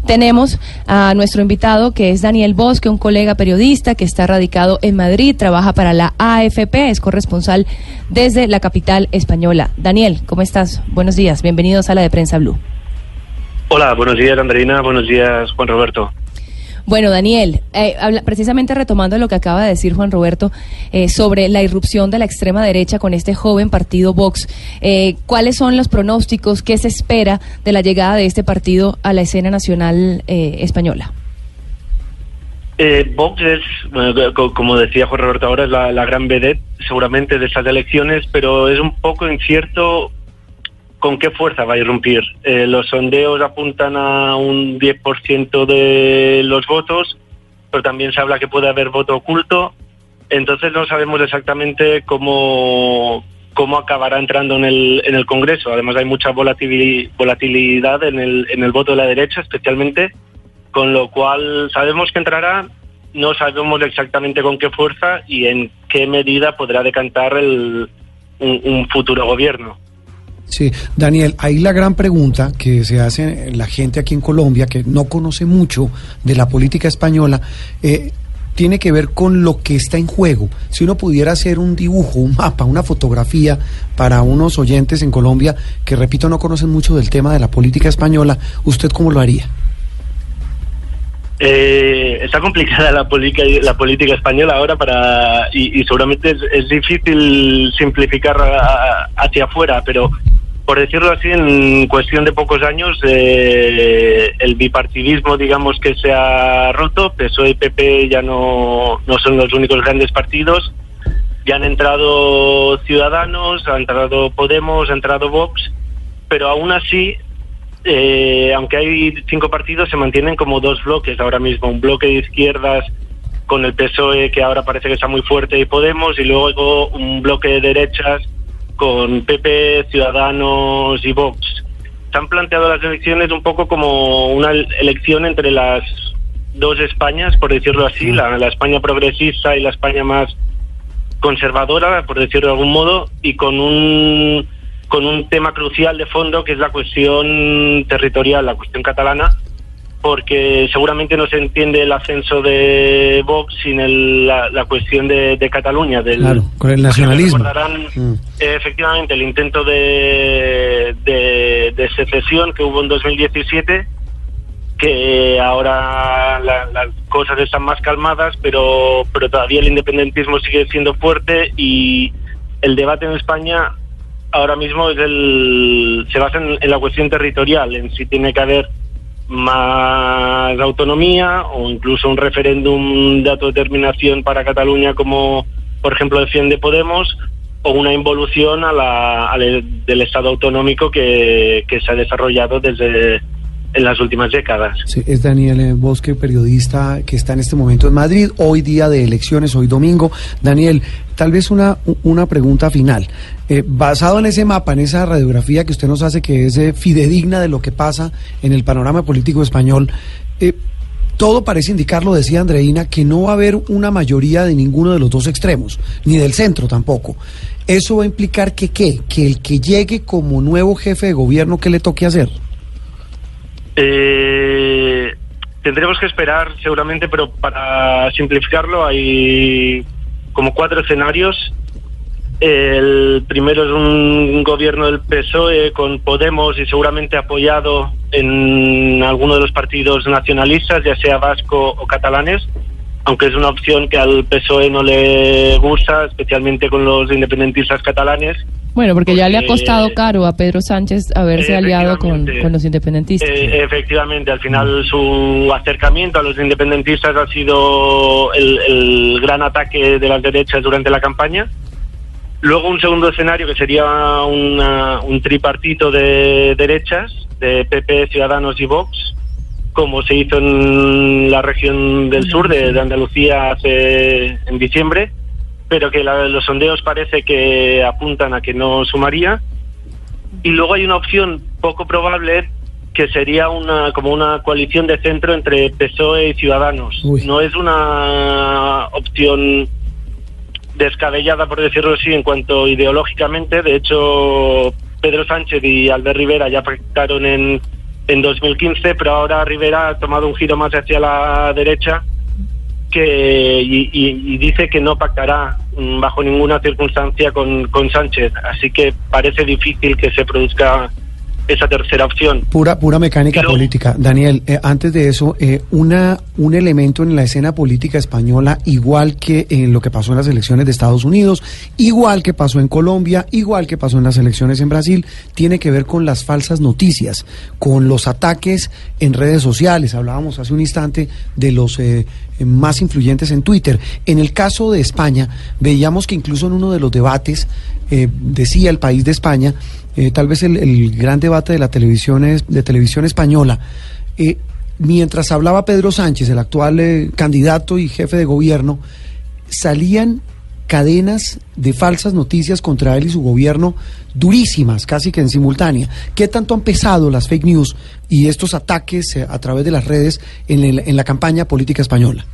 tenemos a nuestro invitado, que es Daniel Bosque, un colega periodista que está radicado en Madrid, trabaja para la AFP, es corresponsal desde la capital española. Daniel, ¿cómo estás? Buenos días, bienvenido a Sala de Prensa Blue. Hola, buenos días Andreina, buenos días Juan Roberto. Bueno, Daniel, eh, precisamente retomando lo que acaba de decir Juan Roberto eh, sobre la irrupción de la extrema derecha con este joven partido Vox, eh, ¿cuáles son los pronósticos? ¿Qué se espera de la llegada de este partido a la escena nacional eh, española? Eh, Vox es, como decía Juan Roberto ahora, es la, la gran vedette seguramente de estas elecciones, pero es un poco incierto con qué fuerza va a irrumpir. Eh, los sondeos apuntan a un 10% de los votos, pero también se habla que puede haber voto oculto, entonces no sabemos exactamente cómo, cómo acabará entrando en el, en el Congreso. Además hay mucha volatili- volatilidad en el, en el voto de la derecha, especialmente, con lo cual sabemos que entrará, no sabemos exactamente con qué fuerza y en qué medida podrá decantar el, un futuro gobierno. Sí, Daniel, ahí la gran pregunta que se hace la gente aquí en Colombia, que no conoce mucho de la política española, eh, tiene que ver con lo que está en juego. Si uno pudiera hacer un dibujo, un mapa, una fotografía para unos oyentes en Colombia que, repito, no conocen mucho del tema de la política española, ¿usted cómo lo haría? Eh, está complicada la política la política española ahora para y, seguramente es, es difícil simplificar hacia afuera, pero por decirlo así, en cuestión de pocos años eh, el bipartidismo, digamos que se ha roto, PSOE y PP ya no, no son los únicos grandes partidos, ya han entrado Ciudadanos, ha entrado Podemos, ha entrado Vox, pero aún así eh, aunque hay cinco partidos, se mantienen como dos bloques ahora mismo. Un bloque de izquierdas con el PSOE, que ahora parece que está muy fuerte, y Podemos, y luego un bloque de derechas con PP, Ciudadanos y Vox. Se han planteado las elecciones un poco como una elección entre las dos Españas, por decirlo así, la, la España progresista y la España más conservadora, por decirlo de algún modo, y con un con un tema crucial de fondo que es la cuestión territorial, la cuestión catalana, porque seguramente no se entiende el ascenso de Vox sin el- la, la cuestión de, de Cataluña, del Claro, con el nacionalismo. Recordarán Mm. eh, efectivamente el intento de, de, de secesión que hubo en 2017 que ahora la- las cosas están más calmadas pero pero todavía el independentismo sigue siendo fuerte y el debate en España ahora mismo es el se basa en, en la cuestión territorial en si tiene que haber más autonomía o incluso un referéndum de autodeterminación para Cataluña como por ejemplo defiende Podemos o una involución a la, al- del Estado autonómico que, que se ha desarrollado desde en las últimas décadas. Sí, es Daniel eh, Bosque, periodista que está en este momento en Madrid, hoy día de elecciones, hoy domingo. Daniel, tal vez una, una pregunta final. Eh, basado en ese mapa, en esa radiografía que usted nos hace, que es eh, fidedigna de lo que pasa en el panorama político español, eh, todo parece indicar, lo decía Andreina, que no va a haber una mayoría de ninguno de los dos extremos, ni del centro tampoco. ¿Eso va a implicar que qué? Que el que llegue como nuevo jefe de gobierno, ¿qué le toque hacer? Eh, tendremos que esperar seguramente, pero para simplificarlo hay como cuatro escenarios. El primero es un gobierno del PSOE con Podemos y seguramente apoyado en alguno de los partidos nacionalistas, ya sea vasco o catalanes, aunque es una opción que al PSOE no le gusta, especialmente con los independentistas catalanes. Bueno, porque ya le ha costado caro a Pedro Sánchez haberse aliado con, los independentistas. Eh, efectivamente, al final su acercamiento a los independentistas ha sido el, el gran ataque de las derechas durante la campaña. Luego un segundo escenario que sería una- un tripartito de derechas, de PP, Ciudadanos y Vox, como se hizo en la región del sur de, de Andalucía hace en diciembre, pero que la- los sondeos parece que apuntan a que no sumaría. Y luego hay una opción poco probable que sería una como una coalición de centro entre PSOE y Ciudadanos. No es una opción descabellada, por decirlo así, en cuanto ideológicamente. De hecho, Pedro Sánchez y Albert Rivera ya pactaron en, en 2015, pero ahora Rivera ha tomado un giro más hacia la derecha que y, y- y dice que no pactará mm, bajo ninguna circunstancia con, con Sánchez. Así que parece difícil que se produzca esa tercera opción. Pura, pura mecánica política. Daniel, eh, antes de eso, eh, una, un elemento en la escena política española, igual que en lo que pasó en las elecciones de Estados Unidos, igual que pasó en Colombia, igual que pasó en las elecciones en Brasil, tiene que ver con las falsas noticias, con los ataques en redes sociales. Hablábamos hace un instante de los eh, más influyentes en Twitter. En el caso de España, veíamos que incluso en uno de los debates, eh, decía el país de España, eh, tal vez el, el gran debate de la televisión es- de televisión española. eh, mientras hablaba Pedro Sánchez, el actual eh, candidato y jefe de gobierno, salían cadenas de falsas noticias contra él y su gobierno durísimas, casi que en simultánea. ¿Qué tanto han pesado las fake news y estos ataques eh, a través de las redes en, el- en la campaña política española?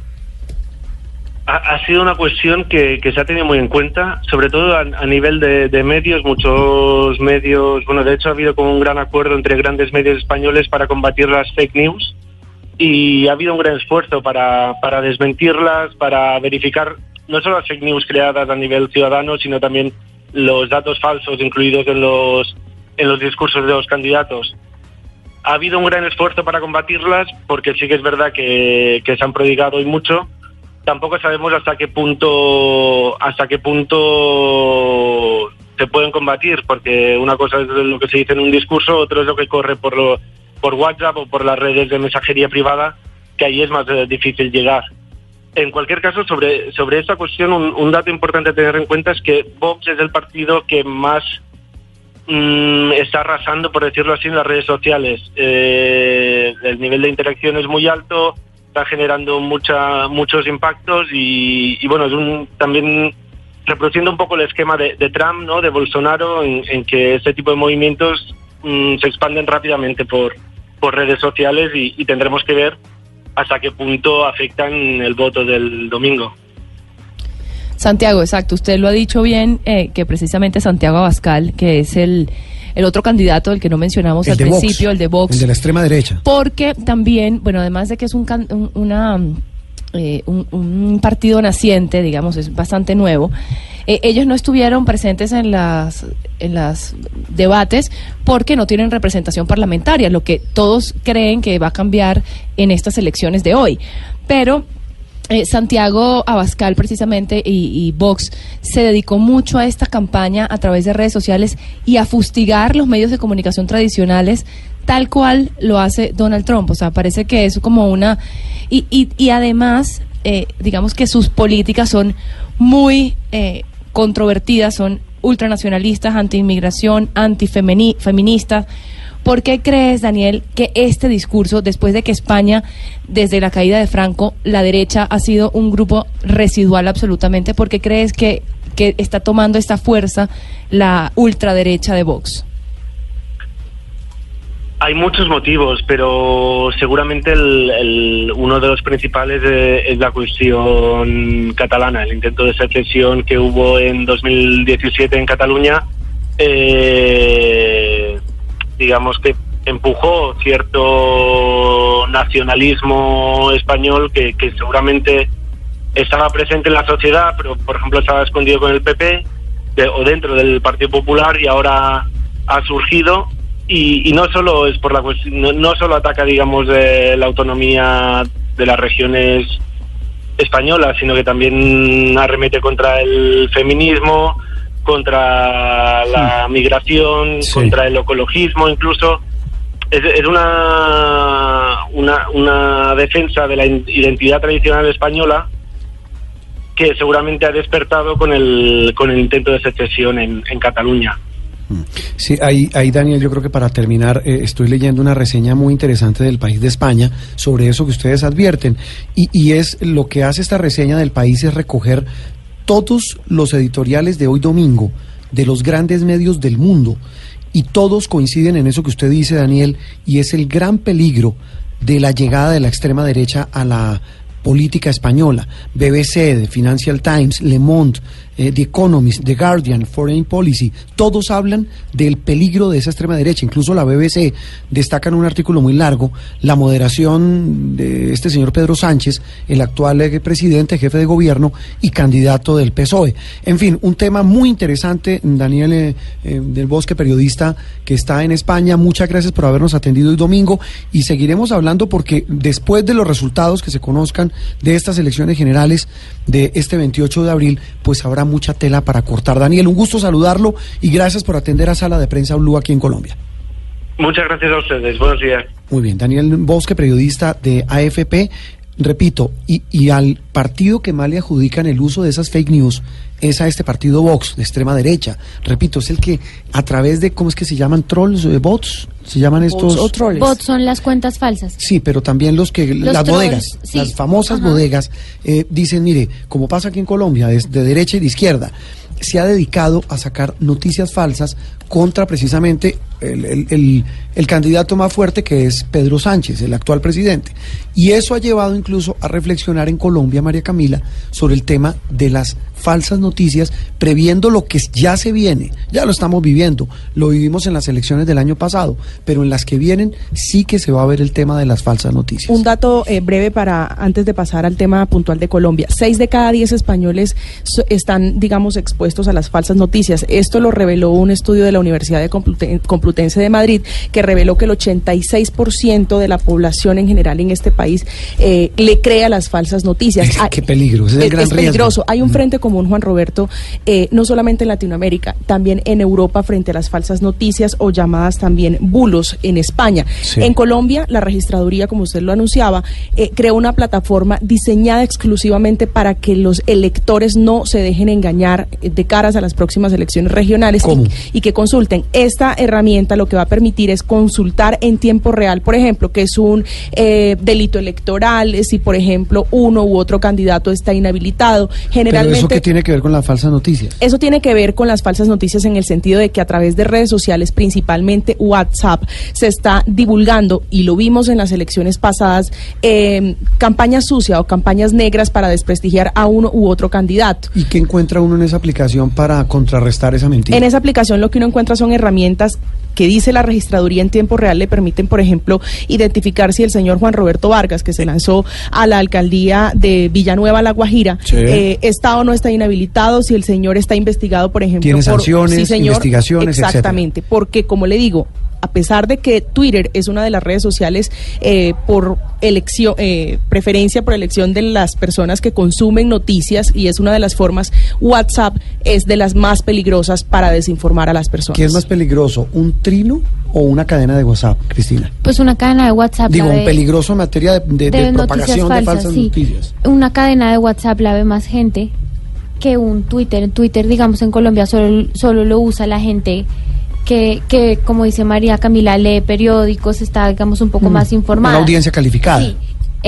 Ha, ha sido una cuestión que, que se ha tenido muy en cuenta, sobre todo a, nivel de, de medios. Muchos medios, bueno, de hecho ha habido como un gran acuerdo entre grandes medios españoles para combatir las fake news y ha habido un gran esfuerzo para, para desmentirlas, para verificar no solo las fake news creadas a nivel ciudadano, sino también los datos falsos incluidos en los, en los discursos de los candidatos. Ha habido un gran esfuerzo para combatirlas porque sí que es verdad que, que se han prodigado y mucho. Tampoco sabemos hasta qué punto hasta qué punto se pueden combatir porque una cosa es lo que se dice en un discurso, otro es lo que corre por lo, por WhatsApp o por las redes de mensajería privada, que ahí es más eh, difícil llegar. En cualquier caso, sobre, sobre esta cuestión, un, un dato importante a tener en cuenta es que Vox es el partido que más mm, está arrasando, por decirlo así, en las redes sociales. Eh, el nivel de interacción es muy alto, está generando mucha, muchos impactos y, y bueno, es un, también reproduciendo un poco el esquema de, Trump, ¿no? de Bolsonaro, en, que este tipo de movimientos mm, se expanden rápidamente por, por redes sociales y, y tendremos que ver hasta qué punto afectan el voto del domingo. Santiago, exacto. Usted lo ha dicho bien, eh, que precisamente Santiago Abascal, que es el, el otro candidato del que no mencionamos El al Vox, principio, el de Vox. El de la extrema derecha. Porque también, bueno, además de que es un, can- un- una, eh, un, un partido naciente, digamos, es bastante nuevo, eh, ellos no estuvieron presentes en las en las debates porque no tienen representación parlamentaria, lo que todos creen que va a cambiar en estas elecciones de hoy. Pero eh, Santiago Abascal precisamente y, Vox se dedicó mucho a esta campaña a través de redes sociales y a fustigar los medios de comunicación tradicionales tal cual lo hace Donald Trump. O sea, parece que es como una... Y, y, y además, eh, digamos que sus políticas son muy eh, controvertidas, son ultranacionalistas, antiinmigración, antifeministas. ¿Por qué crees, Daniel, que este discurso, después de que España, desde la caída de Franco, la derecha ha sido un grupo residual absolutamente, ¿por qué crees que, que está tomando esta fuerza la ultraderecha de Vox? Hay muchos motivos, pero seguramente uno de los principales es la cuestión catalana, el intento de secesión que hubo en 2017 en Cataluña, eh, digamos que empujó cierto nacionalismo español que, que seguramente estaba presente en la sociedad, pero por ejemplo estaba escondido con el PP de- o dentro del Partido Popular y ahora ha surgido. Y, y no solo es por la cuestión, no, no solo ataca digamos de la autonomía de las regiones españolas, sino que también arremete contra el feminismo, contra la migración, contra el ecologismo incluso. Es, es una, una, una defensa de la identidad tradicional española que seguramente ha despertado con el, con el intento de secesión en, en Cataluña. Sí, ahí, ahí Daniel, yo creo que para terminar, eh, estoy leyendo una reseña muy interesante del país de España sobre eso que ustedes advierten. Y, y es lo que hace esta reseña del país es recoger todos los editoriales de hoy domingo de los grandes medios del mundo. Y todos coinciden en eso que usted dice, Daniel, y es el gran peligro de la llegada de la extrema derecha a la política española. BBC, The Financial Times, Le Monde, eh, The Economist, The Guardian, Foreign Policy, todos hablan del peligro de esa extrema derecha. Incluso la BBC destaca en un artículo muy largo la moderación de este señor Pedro Sánchez, el actual eh, presidente, jefe de gobierno y candidato del PSOE. En fin, un tema muy interesante, Daniel eh, del Bosque, periodista que está en España. Muchas gracias por habernos atendido hoy domingo y seguiremos hablando porque después de los resultados que se conozcan de estas elecciones generales de este 28 de abril, pues habrá mucha tela para cortar. Daniel, un gusto saludarlo y gracias por atender a Sala de Prensa Blue aquí en Colombia. Muchas gracias a ustedes. Buenos días. Muy bien, Daniel Bosque, periodista de AFP. Repito, y, y al partido que más le adjudican el uso de esas fake news es a este partido Vox, de extrema derecha. Repito, es el que a través de, ¿cómo es que se llaman? ¿Trolls? eh, ¿Bots? ¿Se llaman estos? Bots son las cuentas falsas. Sí, pero también los que Los las trolls, bodegas, sí. las famosas Ajá. bodegas eh, dicen, mire, como pasa aquí en Colombia, es de derecha y de izquierda, se ha dedicado a sacar noticias falsas contra precisamente el, el- el- candidato más fuerte que es Pedro Sánchez, el actual presidente. Y eso ha llevado incluso a reflexionar en Colombia, María Camila, sobre el tema de las falsas noticias, previendo lo que ya se viene. Ya lo estamos viviendo, lo vivimos en las elecciones del año pasado, pero en las que vienen sí que se va a ver el tema de las falsas noticias. Un dato eh, breve para antes de pasar al tema puntual de Colombia. Seis de cada diez españoles están, digamos, expuestos a las falsas noticias. Esto lo reveló un estudio de la Universidad de Compluten- Complutense de Madrid, que reveló que el 86% de la población en general en este país eh, le cree a las falsas noticias. Es- qué peligro, ese es el gran riesgo. peligroso. Hay un frente común, Juan Roberto, eh, no solamente en Latinoamérica, también en Europa frente a las falsas noticias o llamadas también bulos en España. Sí. En Colombia, la registraduría, como usted lo anunciaba, eh, creó una plataforma diseñada exclusivamente para que los electores no se dejen engañar de caras a las próximas elecciones regionales y, y que consulten. Esta herramienta lo que va a permitir es consultar en tiempo real, por ejemplo, que es un eh, delito electoral, eh, si por ejemplo uno u otro candidato está inhabilitado. Pero Generalmente eso que tiene que ver con las falsas noticias. eso tiene que ver con las falsas noticias en el sentido de que a través de redes sociales, principalmente WhatsApp, se está divulgando, y lo vimos en las elecciones pasadas, eh, campañas sucias o campañas negras para desprestigiar a uno u otro candidato. ¿Y qué encuentra uno en esa aplicación para contrarrestar esa mentira? En esa aplicación lo que uno encuentra son herramientas que dice la registraduría en tiempo real le permiten, por ejemplo, identificar si el señor Juan Roberto Vargas, que se lanzó a la alcaldía de Villanueva, La Guajira, Sí. eh, está o no está inhabilitado, si el señor está investigado, por ejemplo, Tiene por sanciones, sí, señor, investigaciones, etcétera. Exactamente, porque como le digo, a pesar de que Twitter es una de las redes sociales eh, por elección, eh, preferencia por elección de las personas que consumen noticias y es una de las formas, WhatsApp es de las más peligrosas para desinformar a las personas. ¿Qué es más peligroso, un trino o una cadena de WhatsApp, Cristina? Pues una cadena de WhatsApp. Digo, un peligroso en materia de, de- de de noticias propagación de falsas, sí. noticias. Una cadena de WhatsApp la ve más gente que un Twitter. Twitter, digamos, en Colombia solo, solo lo usa la gente que, que, como dice María Camila, lee periódicos, está, digamos, un poco Mm, más informada. Una audiencia calificada. Sí.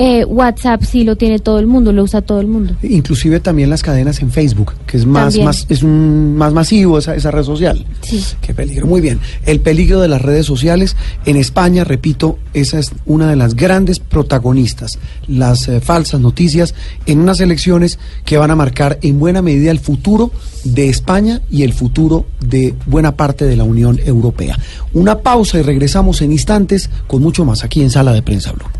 Eh, WhatsApp sí lo tiene todo el mundo, lo usa todo el mundo. Inclusive también las cadenas en Facebook, que es más, También. más, es un, más masivo esa, esa red social. Sí. Qué peligro. Muy bien. El peligro de las redes sociales en España, repito, esa es una de las grandes protagonistas. Las eh, falsas noticias en unas elecciones que van a marcar en buena medida el futuro de España y el futuro de buena parte de la Unión Europea. Una pausa y regresamos en instantes con mucho más aquí en Sala de Prensa Blue.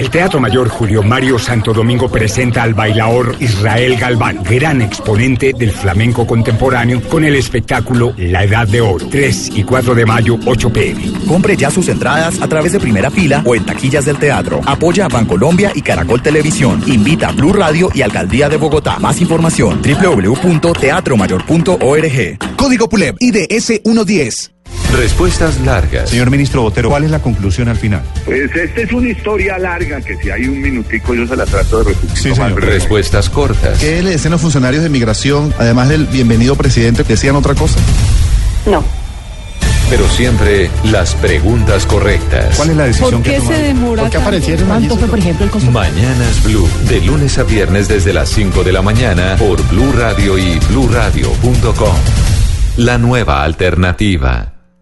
El Teatro Mayor Julio Mario Santo Domingo presenta al bailaor Israel Galván, gran exponente del flamenco contemporáneo, con el espectáculo La Edad de Oro, 3 y 4 de mayo, 8 pm. Compre ya sus entradas a través de primera fila o en taquillas del teatro. Apoya a Bancolombia y Caracol Televisión. Invita a Blue Radio y Alcaldía de Bogotá. Más información www.teatromayor.org. Código PULEB IDS 110. Respuestas largas. Señor ministro Botero, ¿cuál es la conclusión al final? Pues esta es una historia larga que si hay un minutico yo se la trato de resumir. Sí, señor. Respuestas cortas. ¿Qué le decían los funcionarios de migración, además del bienvenido presidente, decían otra cosa? No. Pero siempre las preguntas correctas. ¿Cuál es la decisión que tomaron? demora ¿Por qué aparecieron? ¿Cuánto fue, por ejemplo, el costo? Mañanas Blue. De lunes a viernes desde las 5 de la mañana por Blue Radio y bluradio.com. La nueva alternativa.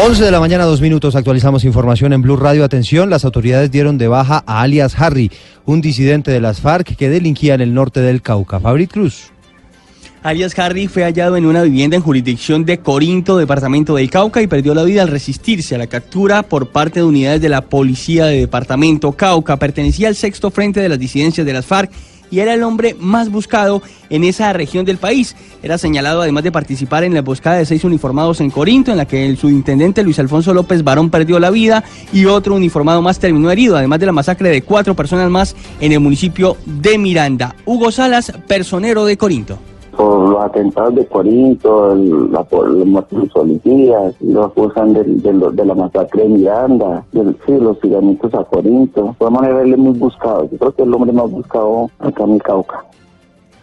11 de la mañana, dos minutos, actualizamos información en Blue Radio. Atención, las autoridades dieron de baja a alias Harry, un disidente de las FARC que delinquía en el norte del Cauca. Fabrit Cruz. Arias Harry fue hallado en una vivienda en jurisdicción de Corinto, departamento del Cauca, y perdió la vida al resistirse a la captura por parte de unidades de la policía de departamento Cauca. Pertenecía al sexto frente de las disidencias de las FARC y era el hombre más buscado en esa región del país. Era señalado además de participar en la emboscada de seis uniformados en Corinto, en la que el subintendente Luis Alfonso López Barón perdió la vida y otro uniformado más terminó herido, además de la masacre de cuatro personas más en el municipio de Miranda. Hugo Salas, personero de Corinto. Por los atentados de Corinto, el- la, por los muertos de policías, lo acusan del- de, lo- de la masacre de Miranda, del, sí, los tiramientos a Corinto. De todas maneras, él es muy buscado. Yo creo que es el hombre más buscado acá en el Cauca.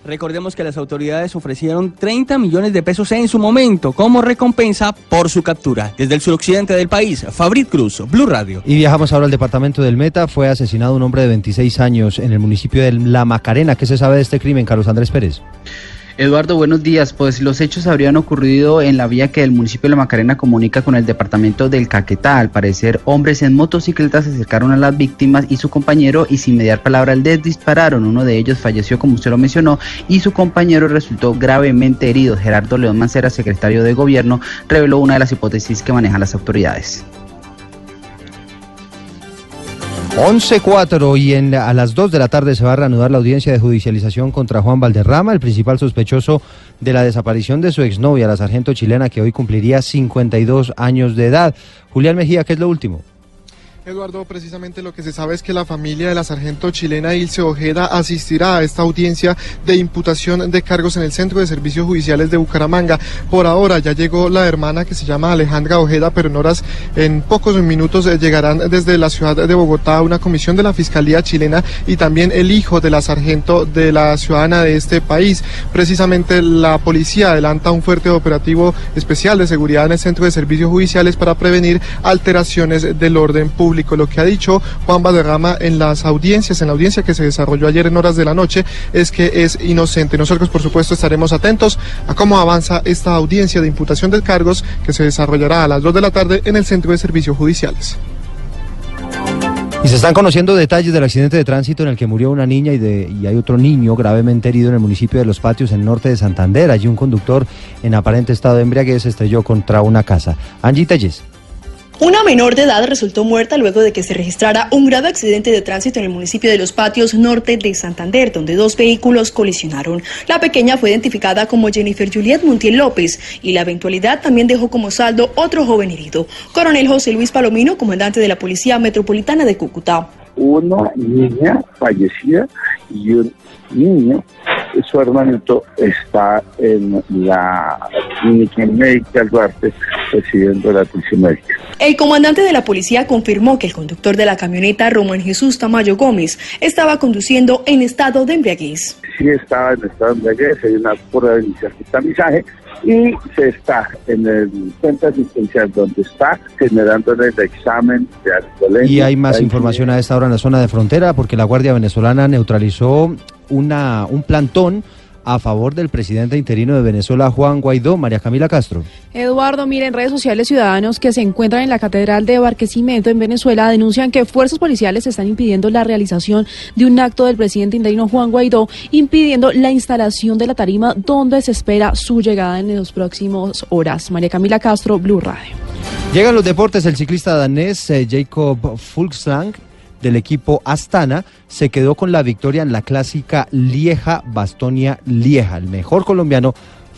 Recordemos que las autoridades ofrecieron 30 millones de pesos en su momento como recompensa por su captura. Desde el suroccidente del país, Fabrit Cruz, Blue Radio. Y viajamos ahora al departamento del Meta. Fue asesinado un hombre de 26 años en el municipio de La Macarena. ¿Qué se sabe de este crimen, Carlos Andrés Pérez? Eduardo, buenos días. Pues los hechos habrían ocurrido en la vía que el municipio de La Macarena comunica con el departamento del Caquetá. Al parecer, hombres en motocicletas se acercaron a las víctimas y su compañero y sin mediar palabra les dispararon. Uno de ellos falleció, como usted lo mencionó, y su compañero resultó gravemente herido. Gerardo León Mancera, secretario de gobierno, reveló una de las hipótesis que manejan las autoridades. 11.4 y en, a las 2 de la tarde se va a reanudar la audiencia de judicialización contra Juan Valderrama, el principal sospechoso de la desaparición de su exnovia, la sargento chilena, que hoy cumpliría 52 años de edad. Julián Mejía, ¿qué es lo último? Eduardo, precisamente lo que se sabe es que la familia de la sargento chilena Ilse Ojeda asistirá a esta audiencia de imputación de cargos en el Centro de Servicios Judiciales de Bucaramanga. Por ahora ya llegó la hermana que se llama Alejandra Ojeda, pero en horas, en pocos minutos eh, llegarán desde la ciudad de Bogotá una comisión de la Fiscalía chilena y también el hijo de la sargento de la ciudadana de este país. Precisamente la policía adelanta un fuerte operativo especial de seguridad en el Centro de Servicios Judiciales para prevenir alteraciones del orden público. Lo que ha dicho Juan Valderrama en las audiencias, en la audiencia que se desarrolló ayer en horas de la noche, es que es inocente. Nosotros, por supuesto, estaremos atentos a cómo avanza esta audiencia de imputación de cargos que se desarrollará a las 2 de la tarde en el Centro de Servicios Judiciales. Y se están conociendo detalles del accidente de tránsito en el que murió una niña y, hay otro niño gravemente herido en el municipio de Los Patios, en el norte de Santander. Allí un conductor en aparente estado de embriaguez estrelló contra una casa. Angie Telles. Una menor de edad resultó muerta luego de que se registrara un grave accidente de tránsito en el municipio de Los Patios Norte de Santander, donde dos vehículos colisionaron. La pequeña fue identificada como Jennifer Juliet Montiel López y la eventualidad también dejó como saldo otro joven herido. Coronel José Luis Palomino, comandante de la Policía Metropolitana de Cúcuta. Una niña fallecida y un niño, su hermanito, está en la clínica médica Duarte recibiendo la atención médica. El comandante de la policía confirmó que el conductor de la camioneta, Román Jesús Tamayo Gómez, estaba conduciendo en estado de embriaguez. Sí estaba en estado de embriaguez, hay una prueba de inicial de tamizaje y se está en el centro asistencial donde está generando el examen de alcoholemia. Y hay más información a esta hora en la zona de frontera porque la Guardia Venezolana neutralizó una, un plantón a favor del presidente interino de Venezuela, Juan Guaidó, María Camila Castro. Eduardo, mire, en redes sociales ciudadanos que se encuentran en la Catedral de Barquisimeto en Venezuela denuncian que fuerzas policiales están impidiendo la realización de un acto del presidente interino Juan Guaidó, impidiendo la instalación de la tarima donde se espera su llegada en las próximas horas. María Camila Castro, Blue Radio. Llegan los deportes, el ciclista danés eh, Jacob Fulkslang del equipo Astana se quedó con la victoria en la clásica Lieja-Bastonia-Lieja. El mejor colombiano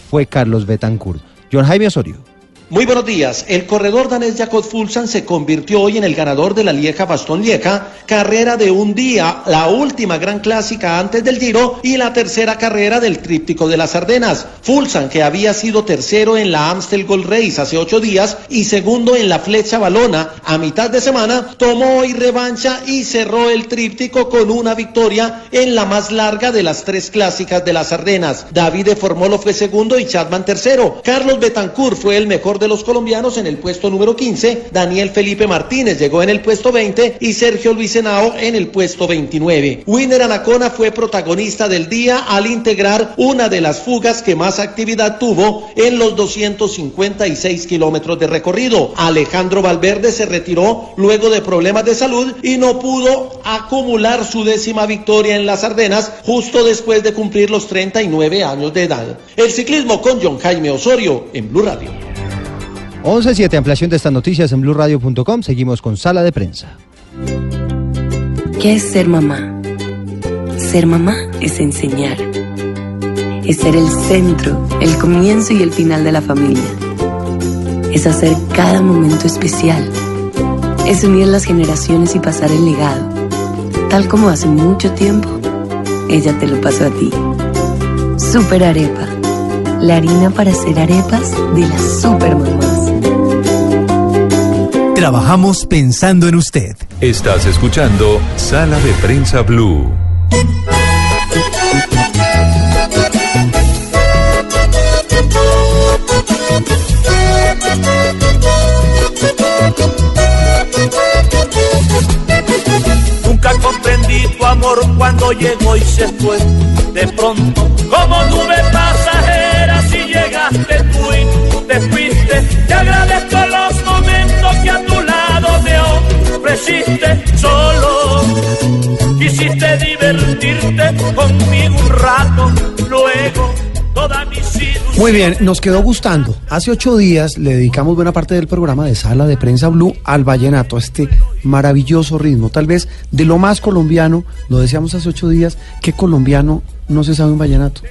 fue Carlos Betancourt. John Jaime Osorio. Muy buenos días. El corredor danés Jakob Fulsan se convirtió hoy en el ganador de la Lieja Bastón Lieja, carrera de un día, la última gran clásica antes del Giro y la tercera carrera del tríptico de las Ardenas. Fulsan, que había sido tercero en la Amstel Gold Race hace ocho días y segundo en la Flecha Balona a mitad de semana, tomó hoy revancha y cerró el tríptico con una victoria en la más larga de las tres clásicas de las Ardenas. David Formolo fue segundo y Chapman tercero. Carlos Betancourt fue el mejor de los colombianos en el puesto número 15, Daniel Felipe Martínez llegó en el puesto 20 y Sergio Luis Henao en el puesto 29. Winner Anacona fue protagonista del día al integrar una de las fugas que más actividad tuvo en los 256 kilómetros de recorrido. Alejandro Valverde se retiró luego de problemas de salud y no pudo acumular su décima victoria en las Ardenas justo después de cumplir los 39 años de edad. El ciclismo con John Jaime Osorio en Blue Radio. 11.7, ampliación de estas noticias en blueradio.com. Seguimos con sala de prensa. ¿Qué es ser mamá? Ser mamá es enseñar. Es ser el centro, el comienzo y el final de la familia. Es hacer cada momento especial. Es unir las generaciones y pasar el legado. Tal como hace mucho tiempo, ella te lo pasó a ti. Super Arepa. La harina para hacer arepas de las super mamás. Trabajamos pensando en usted. Estás escuchando Sala de Prensa Blue. Nunca comprendí tu amor cuando llegó y se fue. De pronto, como nube pasajera, si llegaste tú y te fuiste. Te agradezco solo. Quisiste divertirte conmigo un rato, luego toda mi. Muy bien, nos quedó gustando. Hace ocho días le dedicamos buena parte del programa de Sala de Prensa Blue al vallenato, a este maravilloso ritmo, tal vez de lo más colombiano, lo decíamos hace ocho días, ¿qué colombiano no se sabe un vallenato?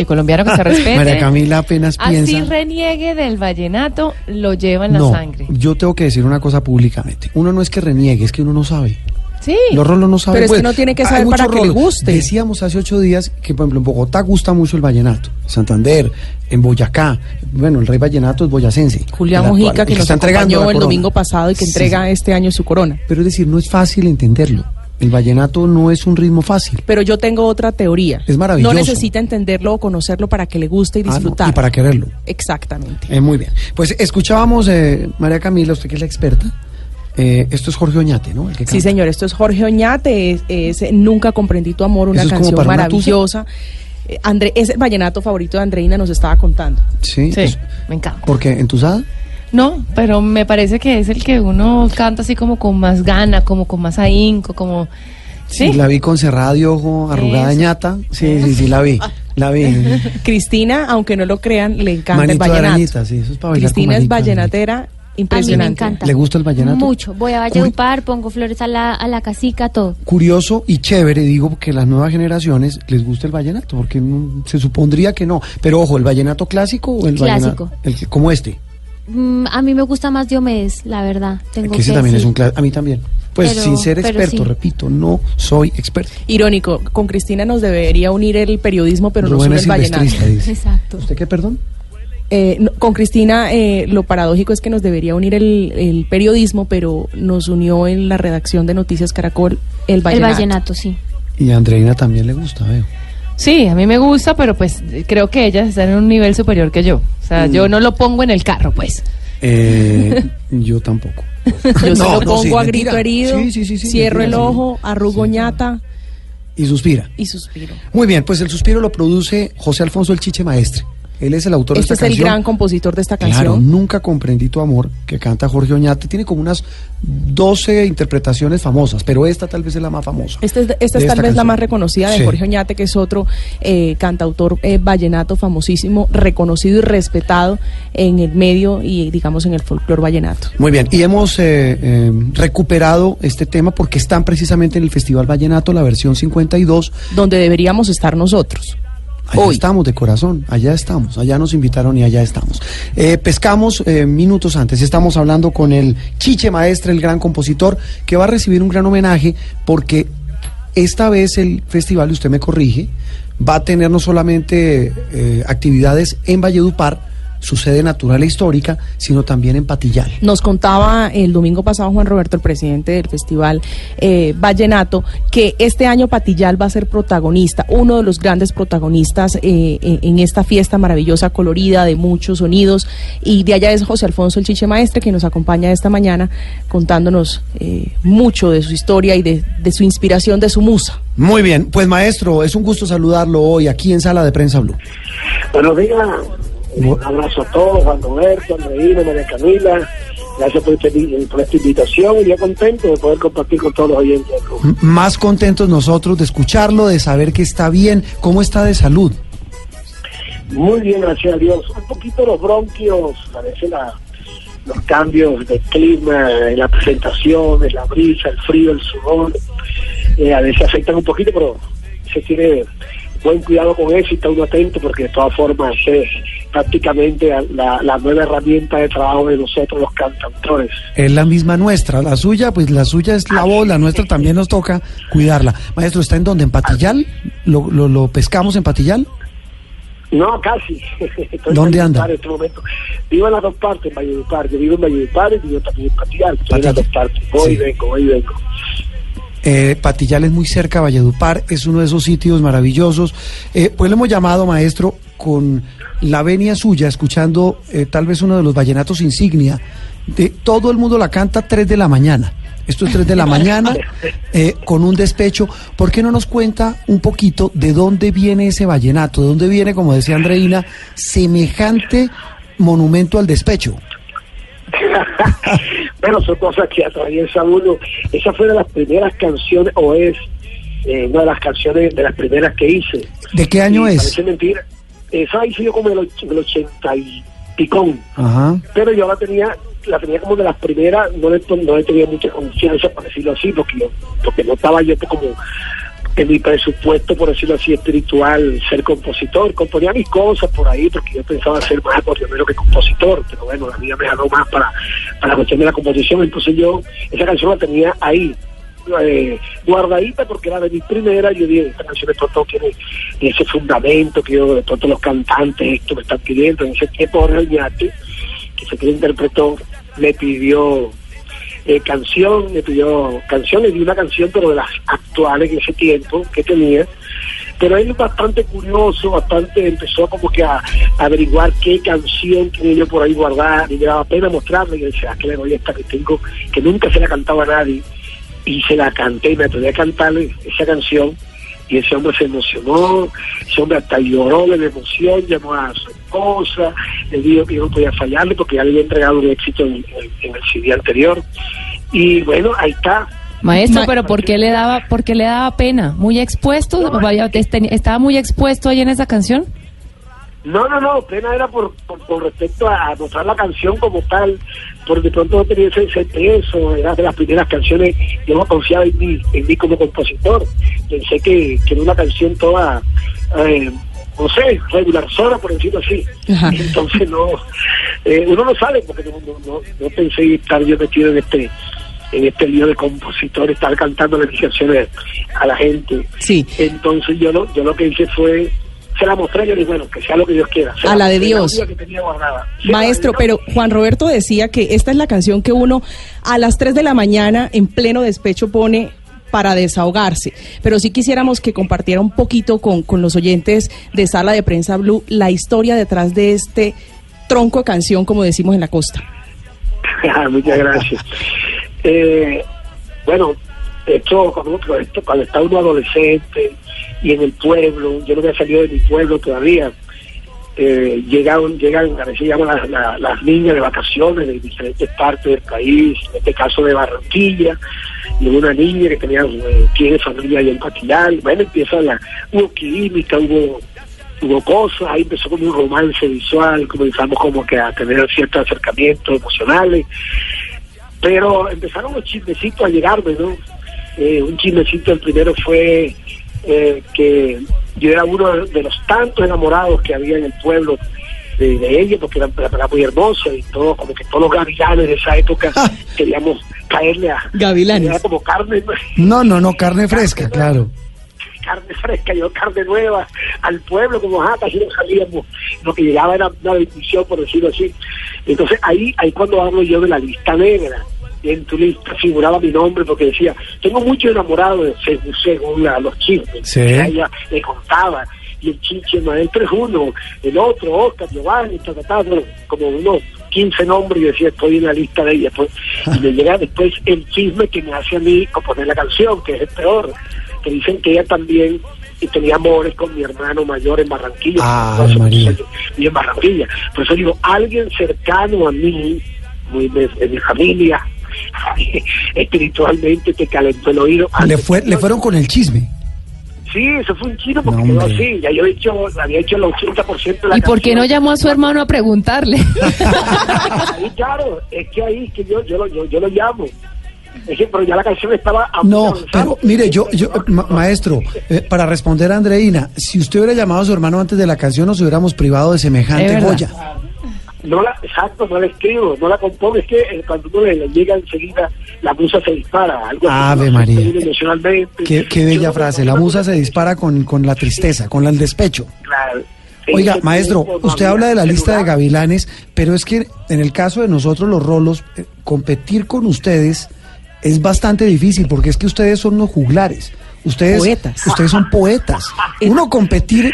Sí, colombiano que se respete. María Camila apenas Así piensa. reniegue del vallenato, lo lleva en la no, sangre. yo tengo que decir una cosa públicamente. Uno no es que reniegue, es que uno no sabe. Sí. Los rolos no saben. Pero es que no tiene que saber para que le guste. Decíamos hace ocho días que, por ejemplo, en Bogotá gusta mucho el vallenato. En Santander, en Boyacá. Bueno, el rey vallenato es boyacense. Julián actual, el que nos está entregando el domingo pasado y que Sí, entrega sí. este año su corona. Pero es decir, no es fácil entenderlo. El vallenato no es un ritmo fácil. Pero yo tengo otra teoría. Es maravilloso. No necesita entenderlo o conocerlo para que le guste y Ah, no, disfrutar. y para quererlo. Exactamente. Eh, muy bien. Pues escuchábamos, eh, María Camila, usted que es la experta. eh, esto es Jorge Oñate, ¿no? El que Sí, señor, esto es Jorge Oñate, es, es Nunca comprendí tu amor, una ¿Eso es como canción para una maravillosa. Eh, André, es el vallenato favorito de Andreina, nos estaba contando. Sí, pues, me encanta. ¿Por qué? ¿Entusada? No, pero me parece que es el que uno canta así como con más gana, como con más ahínco, como... Sí, Sí, la vi con cerrada de ojo, arrugada de ñata. Sí, sí, sí, la vi. La vi. Cristina, aunque no lo crean, le encanta Manito el de vallenato. arañita, sí, eso es para bailar con Cristina es vallenatera Impresionante. A mí me encanta. ¿Le gusta el vallenato? Mucho. Voy a Valledupar, pongo flores a la, a la casica, todo. Curioso y chévere, digo, que las nuevas generaciones les gusta el vallenato, porque no- se supondría que no. Pero ojo, ¿el vallenato clásico o el Clásico. vallenato? El que, como este, Mm, a mí me gusta más Diomedes, la verdad. Tengo que ese que también es un clásico. A mí también. Pues Pero- sin ser experto, sí. repito, no soy experto. Irónico, con Cristina nos debería unir el periodismo, pero Rubén une es el vallenato. dice. Exacto. ¿Usted qué, perdón? Eh, no, con Cristina eh, lo paradójico es que nos debería unir el, el periodismo, pero nos unió en la redacción de Noticias Caracol el El vallenato. vallenato, sí. Y a Andreina también le gusta, veo. Sí, a mí me gusta, pero pues creo que ellas están en un nivel superior que yo. O sea, Mm. yo no lo pongo en el carro, pues. Eh, yo tampoco. Yo se No, lo no, pongo sí, a mentira. grito herido, Sí, sí, sí, sí, cierro mentira, el ojo, arrugo ñata Y suspira. y suspiro. Muy bien, pues el suspiro lo produce José Alfonso El Chiche Maestre. Él es el autor Este de es esta el canción. gran compositor de esta Claro, canción. nunca comprendí tu amor, que canta Jorge Oñate. Tiene como unas 12 interpretaciones famosas, pero esta tal vez es la más famosa. Esta es, esta es tal esta vez la más reconocida de Sí. Jorge Oñate, que es otro eh, cantautor eh, vallenato famosísimo, reconocido y respetado en el medio y, digamos, en el folclore vallenato. Muy bien, y hemos eh, eh, recuperado este tema porque están precisamente en el Festival Vallenato, la versión 52. Donde deberíamos estar nosotros. Allá estamos de corazón, allá estamos, allá nos invitaron y allá estamos. Eh, pescamos eh, minutos antes, estamos hablando con el Chiche Maestre, el gran compositor, que va a recibir un gran homenaje porque esta vez el festival, usted me corrige, va a tener no solamente eh, actividades en Valledupar, su sede natural e histórica, sino también en Patillal. Nos contaba el domingo pasado Juan Roberto, el presidente del Festival eh, Vallenato, que este año Patillal va a ser protagonista, uno de los grandes protagonistas eh, en, en esta fiesta maravillosa, colorida, de muchos sonidos. Y de allá es José Alfonso el Chiche Maestre, que nos acompaña esta mañana contándonos eh, mucho de su historia y de, de su inspiración, de su musa. Muy bien, pues maestro, es un gusto saludarlo hoy aquí en Sala de Prensa Blue. Buenos días, un abrazo a todos, Juan Roberto, Andreina, María Camila. Gracias por, este- por esta invitación y yo contento de poder compartir con todos los oyentes. M- Más contentos nosotros de escucharlo, de saber que está bien. ¿Cómo está de salud? Muy bien, gracias a Dios. Un poquito los bronquios, parece la, los cambios de clima, la presentación, en la brisa, el frío, el sudor. eh, a veces afectan un poquito, pero se tiene buen cuidado con eso y está uno atento porque de todas formas es prácticamente la, la nueva herramienta de trabajo de nosotros los cantautores. Es la misma nuestra, la suya, pues la suya es la voz, la nuestra también nos toca cuidarla. Maestro, ¿está en dónde? ¿En Patillal? ¿Lo, lo, lo pescamos en Patillal? No, casi. Estoy ¿Dónde en anda? En este momento. Vivo en las dos partes, en Valledupar. Yo vivo en Valledupar y vivo también en Patial. Estoy en las dos partes. Voy y vengo, voy y vengo. Eh, Patillal es muy cerca, Valledupar es uno de esos sitios maravillosos. Eh, pues lo hemos llamado, maestro, con la venia suya, escuchando eh, tal vez uno de los vallenatos insignia. De, todo el mundo la canta 3 de la mañana. Esto es 3 de la mañana, eh, con un despecho. ¿Por qué no nos cuenta un poquito de dónde viene ese vallenato? ¿De dónde viene, como decía Andreina, semejante monumento al despecho? bueno, son cosas que atraviesa uno. Esa fue de las primeras canciones, o es eh, una de las canciones de las primeras que hice. ¿De qué año Y es? Parece mentira. Esa hice yo como en el, el 80 y picón. Ajá. pero yo la tenía la tenía como de las primeras no le, no le tenía mucha confianza por decirlo así porque yo, porque no estaba yo como en mi presupuesto por decirlo así espiritual ser compositor. Componía mis cosas por ahí porque yo pensaba ser más acordeonero que compositor pero bueno la vida me jaló más para para la de la composición. Entonces yo esa canción la tenía ahí eh, guardadita porque era de mi primera yo dije esta canción de pronto tiene ese fundamento que yo de pronto los cantantes esto me están pidiendo en ese tiempo Jorge que fue quien interpretó le pidió eh, canción le pidió canción le di una canción pero de las actuales en ese tiempo que tenía. Pero él es bastante curioso, bastante empezó como que a, averiguar qué canción tenía yo por ahí guardada y le daba pena mostrarle y yo decía, "Ah, esta que tengo, que nunca se la cantaba a nadie y se la canté y me atreví a cantarle esa canción y ese hombre se emocionó, ese hombre hasta lloró de la emoción, llamó a su esposa, le dijo que yo no podía fallarle porque ya le había entregado un éxito en, en- en el CD anterior y bueno, ahí está. Maestro, pero ¿por qué le daba, por qué le daba pena? ¿Muy expuesto? Vaya, este- ¿Estaba muy expuesto ahí en esa canción? No, no, no, pena era por, por, respecto a, a mostrar la canción como tal, porque de pronto no tenía ese, ese peso, era de las primeras canciones, yo no confiaba en mí, en mí como compositor, pensé que, que era una canción toda, eh, no sé, regular zona, por decirlo así, entonces no, eh, uno no sabe, porque no, no, no, no pensé estar yo metido en este en este lío de compositor, estar cantando las canciones a la gente. Sí. Entonces yo lo, yo lo que hice fue se la mostré y yo dije, bueno, que sea lo que Dios quiera. Se A la de Dios. única que tenía guardada. Sí, Maestro, la de Dios. pero Juan Roberto decía que esta es la canción que uno a las 3 de la mañana en pleno despecho pone para desahogarse. Pero sí quisiéramos que compartiera un poquito con, con los oyentes de Sala de Prensa Blue la historia detrás de este tronco de canción, como decimos en la costa. Ah, Muchas gracias. Eh, bueno, esto cuando, esto, cuando está uno adolescente y en el pueblo, yo no había salido de mi pueblo todavía, eh, llegaron, llegan, a veces llaman las, niñas de vacaciones de diferentes partes del país, en este caso de Barranquilla, y una niña que tenía, eh, tiene familia ahí en Patilal, bueno, empieza la, hubo química, hubo hubo cosas, ahí empezó como un romance visual, comenzamos como que a tener ciertos acercamientos emocionales, pero empezaron los chismecitos a llegarme, ¿no? Eh, un chismecito, el primero fue eh, que yo era uno de, los tantos enamorados que había en el pueblo de, de ella, porque era, era muy hermosa y todo, como que todos los gavilanes de esa época queríamos caerle a... Gavilanes. Era como carne, No, no, no, carne fresca, claro. carne fresca, yo carne nueva al pueblo, como ah, casi no salíamos, lo que llegaba era una bendición, por decirlo así. Entonces ahí, ahí cuando hablo yo de la lista negra, en tu lista figuraba mi nombre porque decía, tengo mucho enamorado de según, según la- los chismes, Sí. que ella le contaba, y el chiche maestro es uno, el otro, Oscar, Giovanni, ta, ta, ta, bueno, como unos 15 nombres, y decía, estoy en la lista de ella, pues, y me llega después el chisme que me hace a mí componer la canción, que es el peor, que dicen que ella también y tenía amores con mi hermano mayor en Barranquilla. Ah, Y en Barranquilla. Por eso digo, alguien cercano a mí, muy de, de mi familia, espiritualmente, te calentó el oído. Le, fue, le fueron con el chisme. Sí, eso fue un chino porque No, así. Ya yo he hecho, había hecho el 80% de la ¿Y por qué no llamó a su hermano a preguntarle? Ahí, claro, es que ahí que yo, yo, lo, yo, yo lo llamo. Es que, pero ya la canción estaba a No, pero mire, yo, yo ma- maestro, eh, para responder a Andreina, si usted hubiera llamado a su hermano antes de la canción, nos hubiéramos privado de semejante joya. No la, exacto, no la escribo, no la compongo, es que eh, cuando uno le, le llega enseguida, la musa se dispara, algo Ave. María. Emocionalmente. Qué, qué bella frase. La musa se dispara con, con la tristeza, con el despecho. Claro. Oiga, maestro, usted habla de la lista de gavilanes, pero es que en el caso de nosotros los rolos, eh, competir con ustedes es bastante difícil porque es que ustedes son unos juglares. Ustedes, Poetas. ustedes son poetas. Uno competir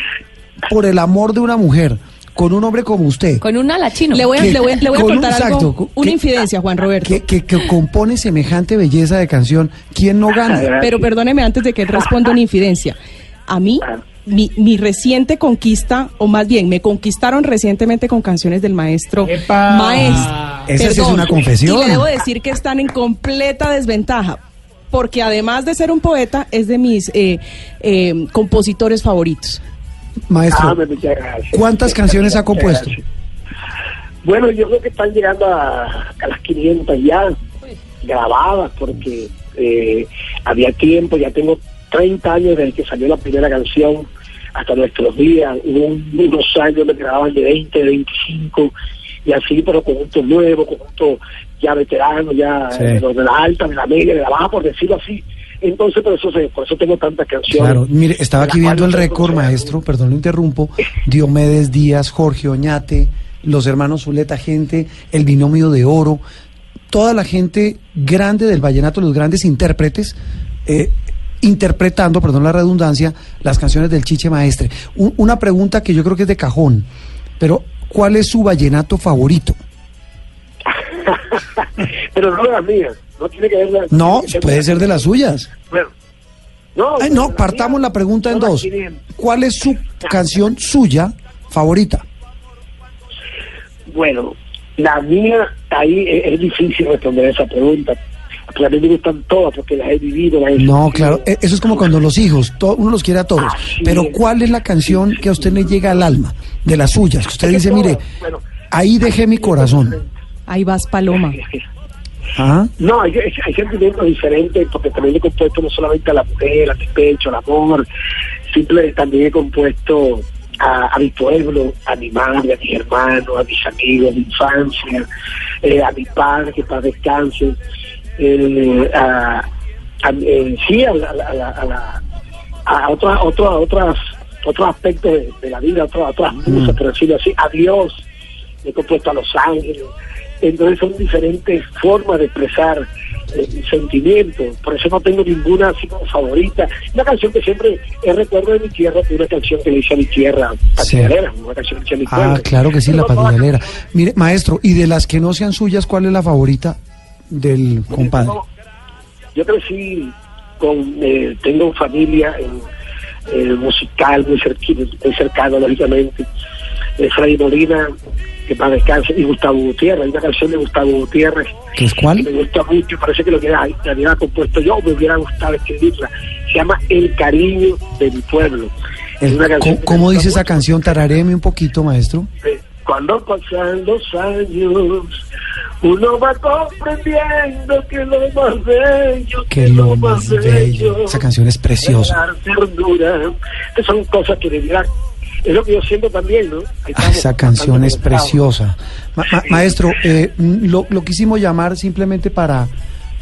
por el amor de una mujer con un hombre como usted. Con un ala chino. Le voy a, Que- le voy, le voy a un- contar exacto, algo, una que- infidencia, Juan Roberto. Que, que, que compone semejante belleza de canción. ¿Quién no gana? Pero perdóneme antes de que responda una infidencia. A mí, mi, mi reciente conquista, o más bien, me conquistaron recientemente con canciones del maestro. Maestro. Esa sí es una confesión. Y le debo decir que están en completa desventaja. Porque además de ser un poeta, es de mis eh, eh, compositores favoritos. Maestro, Ah. ¿cuántas canciones ha compuesto? Bueno, yo creo que están llegando a, a las 500 ya grabadas porque eh, había tiempo, ya tengo 30 años desde que salió la primera canción hasta nuestros días. Hubo un- unos años me grababan de 20, de 25 y así, pero conjuntos nuevos, conjuntos ya veteranos, ya Sí. de la alta, de la media, de la baja, por decirlo así. Entonces, por eso, se- por eso tengo tantas canciones. Claro, mire, estaba aquí viendo el récord, maestro, perdón, lo interrumpo. Diomedes Díaz, Jorge Oñate, los hermanos Zuleta Gente, el binomio de oro, toda la gente grande del vallenato, los grandes intérpretes, eh, interpretando, perdón la redundancia, las canciones del Chiche Maestre. Un- una pregunta que yo creo que es de cajón, pero ¿cuál es su vallenato favorito? Pero no las mías, no tiene que ver la- No, tiene que puede ser de las suyas. Bueno, no, Ay, no, partamos la pregunta en dos. ¿Cuál es su canción suya favorita? Bueno, la mía, ahí es, es difícil responder esa pregunta, Porque a mí me gustan todas, porque las he vivido, las he No, claro, e- eso es como cuando los hijos, to- uno los quiere a todos. Pero ¿cuál es la canción que a usted le llega al alma? De las suyas, que usted dice, mire, ahí dejé mi corazón. Ahí vas, Paloma. No, hay, hay- sentimientos diferentes, porque también he compuesto no solamente a la mujer, al despecho, al amor, simple, también he compuesto a, a mi pueblo, a mi madre, a mis hermanos, a mis amigos de infancia, eh, a mi padre, que para descanse, eh, a, a- eh, sí, a, la- a otras otras otras otros aspectos de, de la vida, otras otras musas, por decirlo así, a Dios, he compuesto a Los Ángeles. Entonces son diferentes formas de expresar eh, sentimientos. Por eso no tengo ninguna así como favorita. Una canción que siempre es recuerdo de mi tierra, una canción que le hice a mi tierra, Patinadera, una canción que hice a mi Ah, pueblo. claro que sí, la patinalera. Mire, maestro, y de las que no sean suyas, ¿cuál es la favorita del compadre? Yo crecí con, eh, tengo familia en eh, musical muy, cerquino, muy cercano, lógicamente. Eh, Freddy Molina, que para descanse, y Gustavo Gutiérrez. Hay una canción de Gustavo Gutiérrez ¿Qué es cuál? que me gusta mucho, parece que lo que la, la hubiera compuesto yo, me hubiera gustado escribirla. Se llama El cariño de mi pueblo. El- ¿cómo, que cómo dice gusta esa canción? Tararéme un poquito, maestro. eh, Cuando pasan los años, uno va comprendiendo que lo más bello, Que lo más bello. Esa canción es preciosa. ternura. Estas son cosas que de verdad es lo que yo siento también, ¿no? Ah, esa canción es preciosa. Ma- ma- maestro, eh, mm, lo, lo quisimos llamar simplemente para,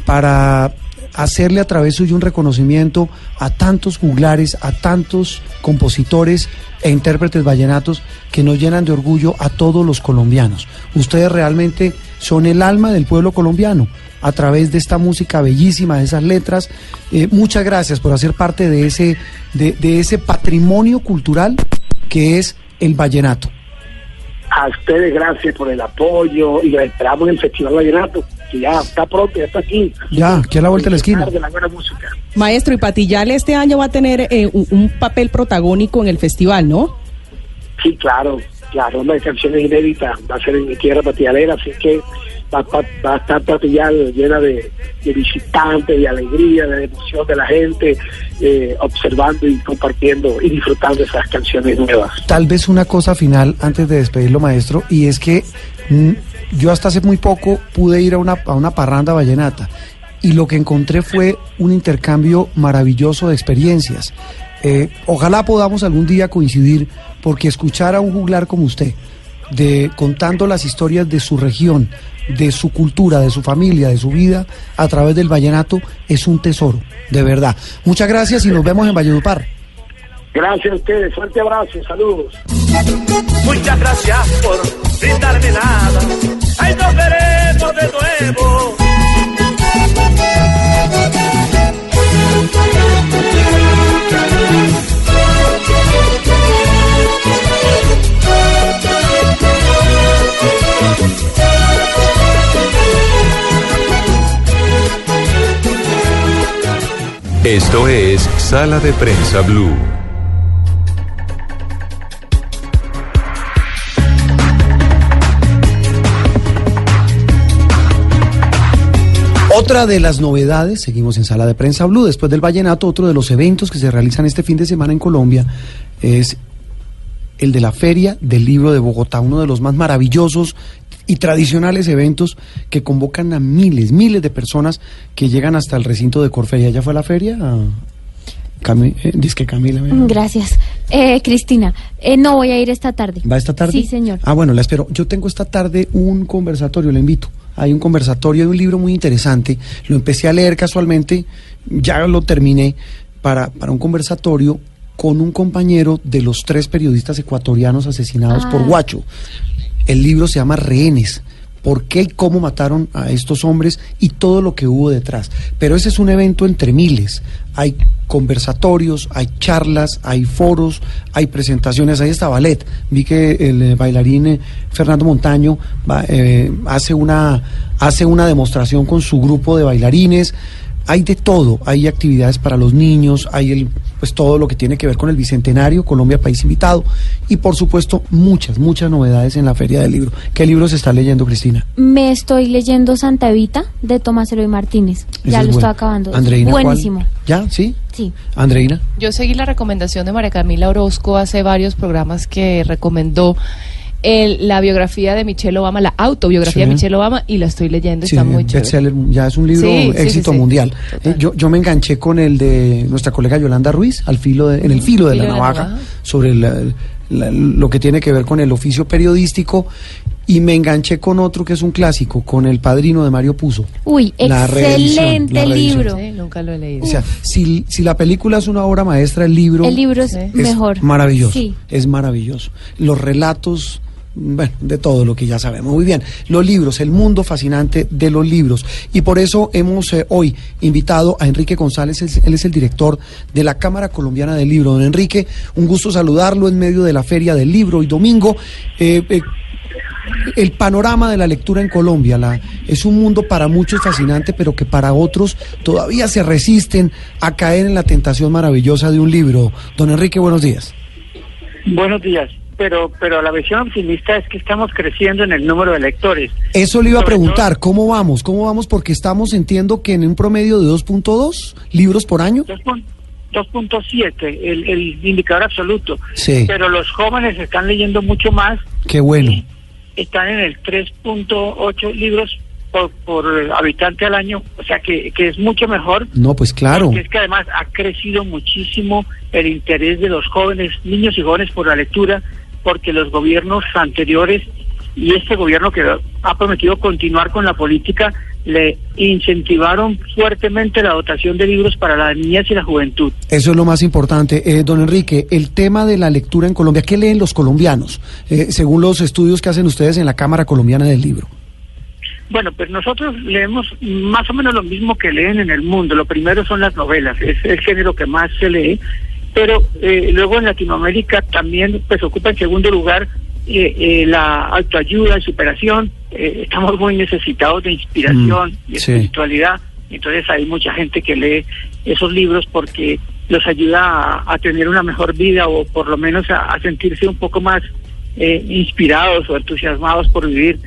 para hacerle a través suyo un reconocimiento a tantos juglares, a tantos compositores e intérpretes vallenatos que nos llenan de orgullo a todos los colombianos. Ustedes realmente son el alma del pueblo colombiano a través de esta música bellísima, de esas letras. Eh, muchas gracias por hacer parte de ese, de, de ese patrimonio cultural que es el vallenato. A ustedes gracias por el apoyo y los esperamos en el Festival Vallenato, que ya está pronto, ya está aquí. Ya, aquí a la vuelta de la esquina. De la buena música. Maestro, y Patillal este año va a tener eh, un, un papel protagónico en el festival, ¿no? Sí, claro, claro, una de canciones inéditas va a ser en mi tierra patillalera, así que va, a estar Patillal llena de, de visitantes, de alegría, de emoción de la gente, eh, observando y compartiendo y disfrutando esas canciones nuevas. Tal vez una cosa final antes de despedirlo, maestro, y es que mm, yo hasta hace muy poco pude ir a una, a una parranda vallenata y lo que encontré fue un intercambio maravilloso de experiencias. Eh, ojalá podamos algún día coincidir porque escuchar a un juglar como usted, de contando las historias de su región, de su cultura, de su familia, de su vida a través del vallenato es un tesoro, de verdad. Muchas gracias y nos vemos en Valledupar. Gracias a ustedes, fuerte abrazo, saludos. Muchas gracias por brindarme nada. Ahí nos veremos de nuevo. Esto es Sala de Prensa Blue. Otra de las novedades, seguimos en Sala de Prensa Blue, después del Vallenato, otro de los eventos que se realizan este fin de semana en Colombia es el de la Feria del Libro de Bogotá, uno de los más maravillosos y tradicionales eventos que convocan a miles, miles de personas que llegan hasta el recinto de Corferia. ¿Ya fue a la feria? Cami eh, dice que Camila. Gracias. Eh, Cristina, eh, no voy a ir esta tarde. ¿Va esta tarde? Sí, señor. Ah, bueno, la espero. Yo tengo esta tarde un conversatorio, le invito. Hay un conversatorio de un libro muy interesante. Lo empecé a leer casualmente, ya lo terminé, para, para un conversatorio con un compañero de los tres periodistas ecuatorianos asesinados por Ah. Guacho. El libro se llama Rehenes. ¿Por qué y cómo mataron a estos hombres y todo lo que hubo detrás? Pero ese es un evento entre miles. Hay conversatorios, hay charlas, hay foros, hay presentaciones. Ahí está ballet. Vi que el eh, bailarín eh, Fernando Montaño eh, hace, una, hace una demostración con su grupo de bailarines. Hay de todo, hay actividades para los niños, hay el pues todo lo que tiene que ver con el Bicentenario, Colombia País Invitado y por supuesto muchas, muchas novedades en la Feria del Libro. ¿Qué libro se está leyendo, Cristina? Me estoy leyendo Santa Evita de Tomás Eloy Martínez. Ese ya es lo bueno. estoy acabando. Andreina, ¿cuál? Buenísimo. ¿Ya? ¿Sí? Sí. Andreina. Yo seguí la recomendación de María Camila Orozco hace varios programas que recomendó el- la biografía de Michelle Obama, la autobiografía Sí. de Michelle Obama, y la estoy leyendo, Sí, está muy chévere. bestseller, ya es un libro Sí, éxito sí, sí. mundial. Eh, yo, yo me enganché con el de nuestra colega Yolanda Ruiz, al filo de- en el filo de la Filo de la navaja, navaja. sobre la- la- lo que tiene que ver con el oficio periodístico, y me enganché con otro que es un clásico, con el padrino de Mario Puzo. Uy, La excelente la reedición. libro. Sí, nunca lo he leído. O sea, si, si la película es una obra maestra, el libro, El libro es es mejor. maravilloso. Sí. Es maravilloso. Los relatos, bueno, de todo lo que ya sabemos. Muy bien. Los libros, el mundo fascinante de los libros. Y por eso hemos eh, hoy invitado a Enrique González, él es el director de la Cámara Colombiana del Libro. Don Enrique, un gusto saludarlo en medio de la Feria del Libro y domingo. Eh, eh, el panorama de la lectura en Colombia la, es un mundo para muchos fascinante, pero que para otros todavía se resisten a caer en la tentación maravillosa de un libro. Don Enrique, buenos días. Buenos días. Pero, pero la visión optimista es que estamos creciendo en el número de lectores. Eso le iba a preguntar, ¿cómo vamos? ¿Cómo vamos? Porque estamos, entiendo que en un promedio de 2.2 libros por año. 2.7, el, el indicador absoluto. Sí. Pero los jóvenes están leyendo mucho más, Qué bueno. están en el 3.8 libros por, por habitante al año, o sea que, que es mucho mejor. No, pues claro. Porque es que además ha crecido muchísimo el interés de los jóvenes, niños y jóvenes por la lectura, porque los gobiernos anteriores y este gobierno que ha prometido continuar con la política le incentivaron fuertemente la dotación de libros para la niñez y la juventud. Eso es lo más importante. Eh, don Enrique, el tema de la lectura en Colombia, ¿qué leen los colombianos? Eh, según los estudios que hacen ustedes en la Cámara Colombiana del Libro. Bueno, pues nosotros leemos más o menos lo mismo que leen en el mundo. Lo primero son las novelas, es el género que más se lee, pero eh, luego en Latinoamérica también pues ocupa en segundo lugar eh, eh, la autoayuda y superación. Eh, estamos muy necesitados de inspiración Mm, y sí. espiritualidad. Entonces hay mucha gente que lee esos libros porque los ayuda a, a tener una mejor vida o por lo menos a, a sentirse un poco más eh, inspirados o entusiasmados por vivir.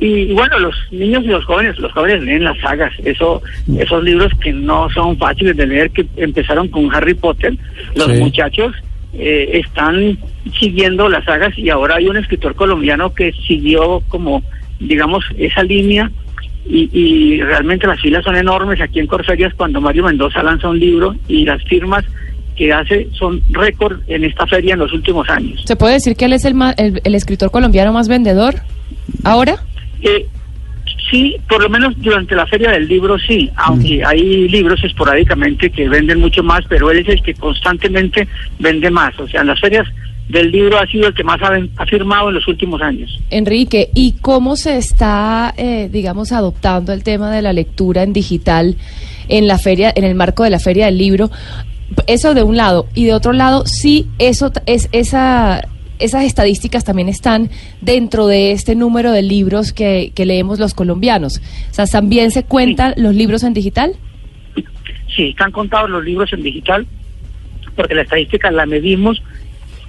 Y, y bueno, los niños y los jóvenes, los jóvenes leen las sagas, eso, esos libros que no son fáciles de leer, que empezaron con Harry Potter, los Sí. muchachos eh, están siguiendo las sagas y ahora hay un escritor colombiano que siguió como, digamos, esa línea y, y realmente las filas son enormes aquí en Corsarias cuando Mario Mendoza lanza un libro y las firmas que hace son récord en esta feria en los últimos años. ¿Se puede decir que él es el, ma- el, el escritor colombiano más vendedor ahora? Eh, sí, por lo menos durante la feria del libro sí, aunque hay libros esporádicamente que venden mucho más, pero él es el que constantemente vende más. O sea, en las ferias del libro ha sido el que más ha, firmado en los últimos años. Enrique, ¿y cómo se está, eh, digamos, adoptando el tema de la lectura en digital en la feria, en el marco de la feria del libro? Eso de un lado y de otro lado, sí, eso es esa esas estadísticas también están dentro de este número de libros que, que leemos los colombianos. O sea, también se cuentan los libros en digital. Sí, están contados los libros en digital, porque la estadística la medimos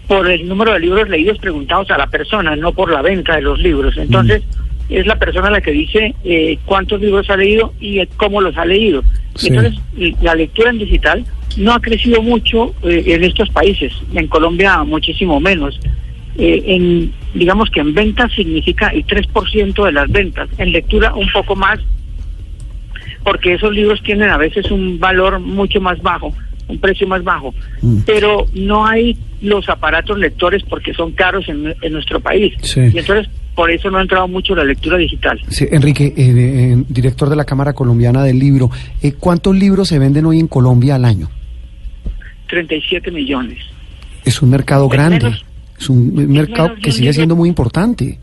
por el número de libros leídos preguntados a la persona, no por la venta de los libros. Entonces, es la persona la que dice eh, cuántos libros ha leído y eh, cómo los ha leído. Sí. Entonces, la lectura en digital no ha crecido mucho eh, en estos países, en Colombia muchísimo menos. Eh, en digamos que en ventas significa el 3% de las ventas, en lectura un poco más, porque esos libros tienen a veces un valor mucho más bajo, un precio más bajo, pero no hay los aparatos lectores porque son caros en, en nuestro país. Sí. Y entonces por eso no ha entrado mucho la lectura digital. Sí, Enrique, eh, eh, director de la Cámara Colombiana del Libro, eh, ¿cuántos libros se venden hoy en Colombia al año? 37 millones. Es un mercado Es grande, menos- es un mercado que un sigue libro. siendo muy importante.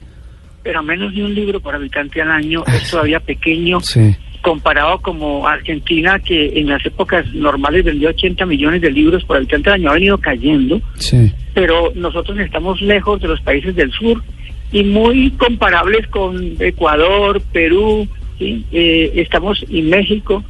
pero menos de un libro por habitante al año es todavía pequeño Sí. Comparado como Argentina que en las épocas normales vendió 80 millones de libros por habitante al año ha venido cayendo Sí. pero nosotros estamos lejos de los países del sur y muy comparables con Ecuador, Perú, ¿sí? Eh, estamos en México,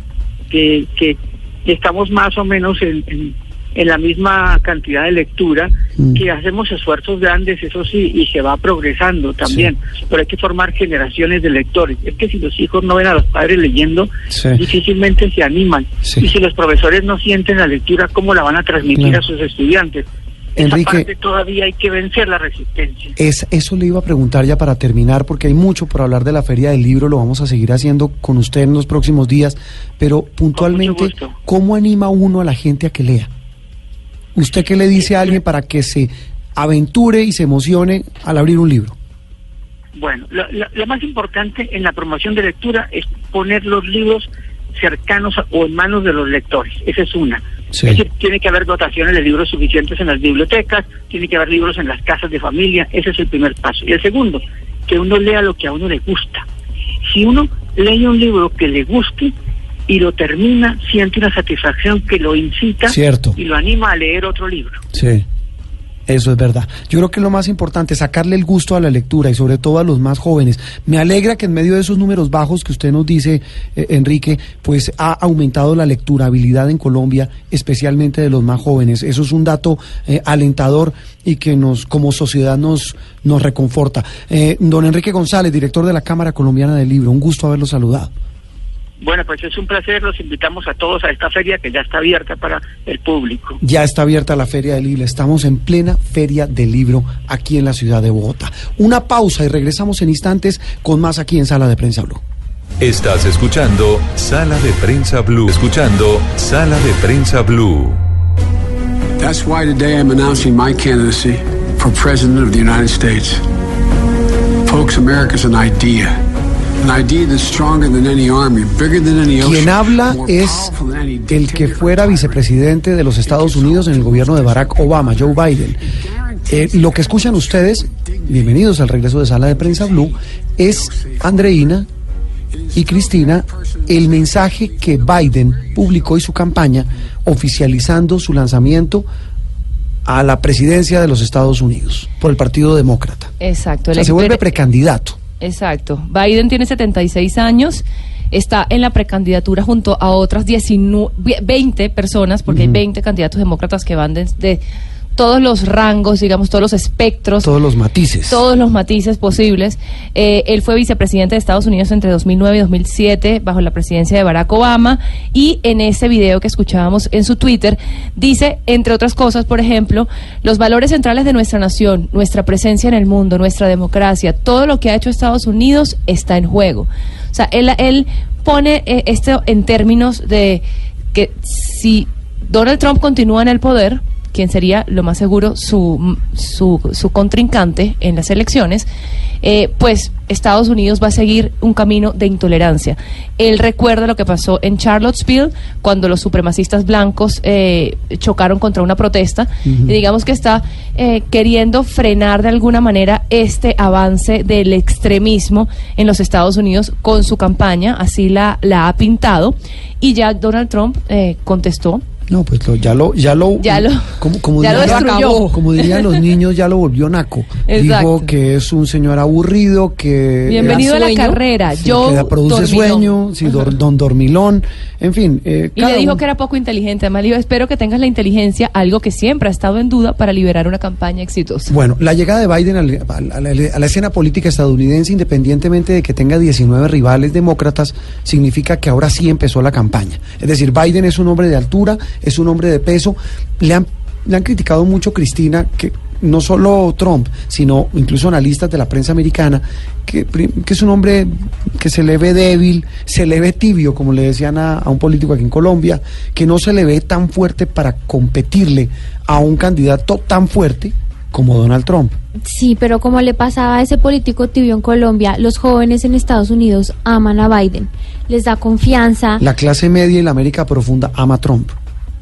que, que estamos más o menos en, en- en la misma cantidad de lectura, Mm. que hacemos esfuerzos grandes, eso sí, y se va progresando también, pero hay que formar generaciones de lectores. Es que si los hijos no ven a los padres leyendo, Sí. difícilmente se animan. Sí. Y si los profesores no sienten la lectura, ¿cómo la van a transmitir Claro. a sus estudiantes? Enrique- Esa parte todavía hay que vencer la resistencia. Es, eso le iba a preguntar ya para terminar, porque hay mucho por hablar de la Feria del Libro, lo vamos a seguir haciendo con usted en los próximos días, pero puntualmente, ¿cómo anima uno a la gente a que lea? ¿Usted qué le dice a alguien para que se aventure y se emocione al abrir un libro? Bueno, lo, lo- lo más importante en la promoción de lectura es poner los libros cercanos a- o en manos de los lectores. Esa es una. Sí. Es decir, tiene que haber dotaciones de libros suficientes en las bibliotecas, tiene que haber libros en las casas de familia. Ese es el primer paso. Y el segundo, que uno lea lo que a uno le gusta. Si uno lee un libro que le guste y lo termina, siente una satisfacción que lo incita Cierto. y lo anima a leer otro libro. Sí, eso es verdad. Yo creo que lo más importante es sacarle el gusto a la lectura y sobre todo a los más jóvenes. Me alegra que en medio de esos números bajos que usted nos dice, eh, Enrique, pues ha aumentado la lecturabilidad en Colombia, especialmente de los más jóvenes. Eso es un dato eh, alentador y que nos, como sociedad, nos, nos reconforta. Eh, don Enrique González, director de la Cámara Colombiana del Libro, un gusto haberlo saludado. Bueno, pues es un placer. Los invitamos a todos a esta feria que ya está abierta para el público. Ya está abierta la Feria del Libro. Estamos en plena Feria del Libro aquí en la ciudad de Bogotá. Una pausa y regresamos en instantes con más aquí en Sala de Prensa Blue. Estás escuchando Sala de Prensa Blue. Escuchando Sala de Prensa Blue. That's why today I'm announcing my candidacy for President of the United States. Folks, America's an idea. Quien habla es powerful than any el que fuera vicepresidente de los Estados Unidos en el gobierno de Barack Obama, Joe Biden. Eh, lo que escuchan ustedes, bienvenidos al regreso de Sala de Prensa Blue, es Andreina y Cristina el mensaje que Biden publicó y su campaña oficializando su lanzamiento a la presidencia de los Estados Unidos por el Partido Demócrata. Exacto. O sea, el se vuelve precandidato. Exacto. Biden tiene 76 años, está en la precandidatura junto a otras 19, 20 personas, porque hay 20 candidatos demócratas que van desde todos los rangos, digamos, todos los espectros. Todos los matices. Todos los matices posibles. Eh, él fue vicepresidente de Estados Unidos entre 2009 y 2007 bajo la presidencia de Barack Obama y en ese video que escuchábamos en su Twitter dice, entre otras cosas, por ejemplo, los valores centrales de nuestra nación, nuestra presencia en el mundo, nuestra democracia, todo lo que ha hecho Estados Unidos está en juego. O sea, él, él pone eh, esto en términos de que si Donald Trump continúa en el poder, quien sería lo más seguro su, su, su contrincante en las elecciones, eh, pues Estados Unidos va a seguir un camino de intolerancia. Él recuerda lo que pasó en Charlottesville cuando los supremacistas blancos eh, chocaron contra una protesta y digamos que está eh, queriendo frenar de alguna manera este avance del extremismo en los Estados Unidos con su campaña, así la, la ha pintado y ya Donald Trump eh, contestó No, pues lo- ya lo, ya lo, Ya lo- como, como ya lo dirían- destruyó. como dirían los niños, ya lo volvió naco. Exacto. Dijo que es un señor aburrido, que Bienvenido a la carrera, Sí, Joe que produce Dormilón. sueño, sí, dor- don dormilón, en fin. eh, Y le dijo uno- que era poco inteligente. Además, le espero que tengas la inteligencia, algo que siempre ha estado en duda para liberar una campaña exitosa. Bueno, la llegada de Biden a la, a la- a la escena política estadounidense, independientemente de que tenga 19 rivales demócratas, significa que ahora sí empezó la campaña. Es decir, Biden es un hombre de altura, es un hombre de peso. Le han, le han criticado mucho, Cristina, que no solo Trump, sino incluso analistas de la prensa americana, que, es un hombre que se le ve débil, se le ve tibio, como le decían a, a un político aquí en Colombia, que no se le ve tan fuerte para competirle a un candidato tan fuerte como Donald Trump. Sí, pero como le pasaba a ese político tibio en Colombia, los jóvenes en Estados Unidos aman a Biden, les da confianza. La clase media y la América profunda ama a Trump.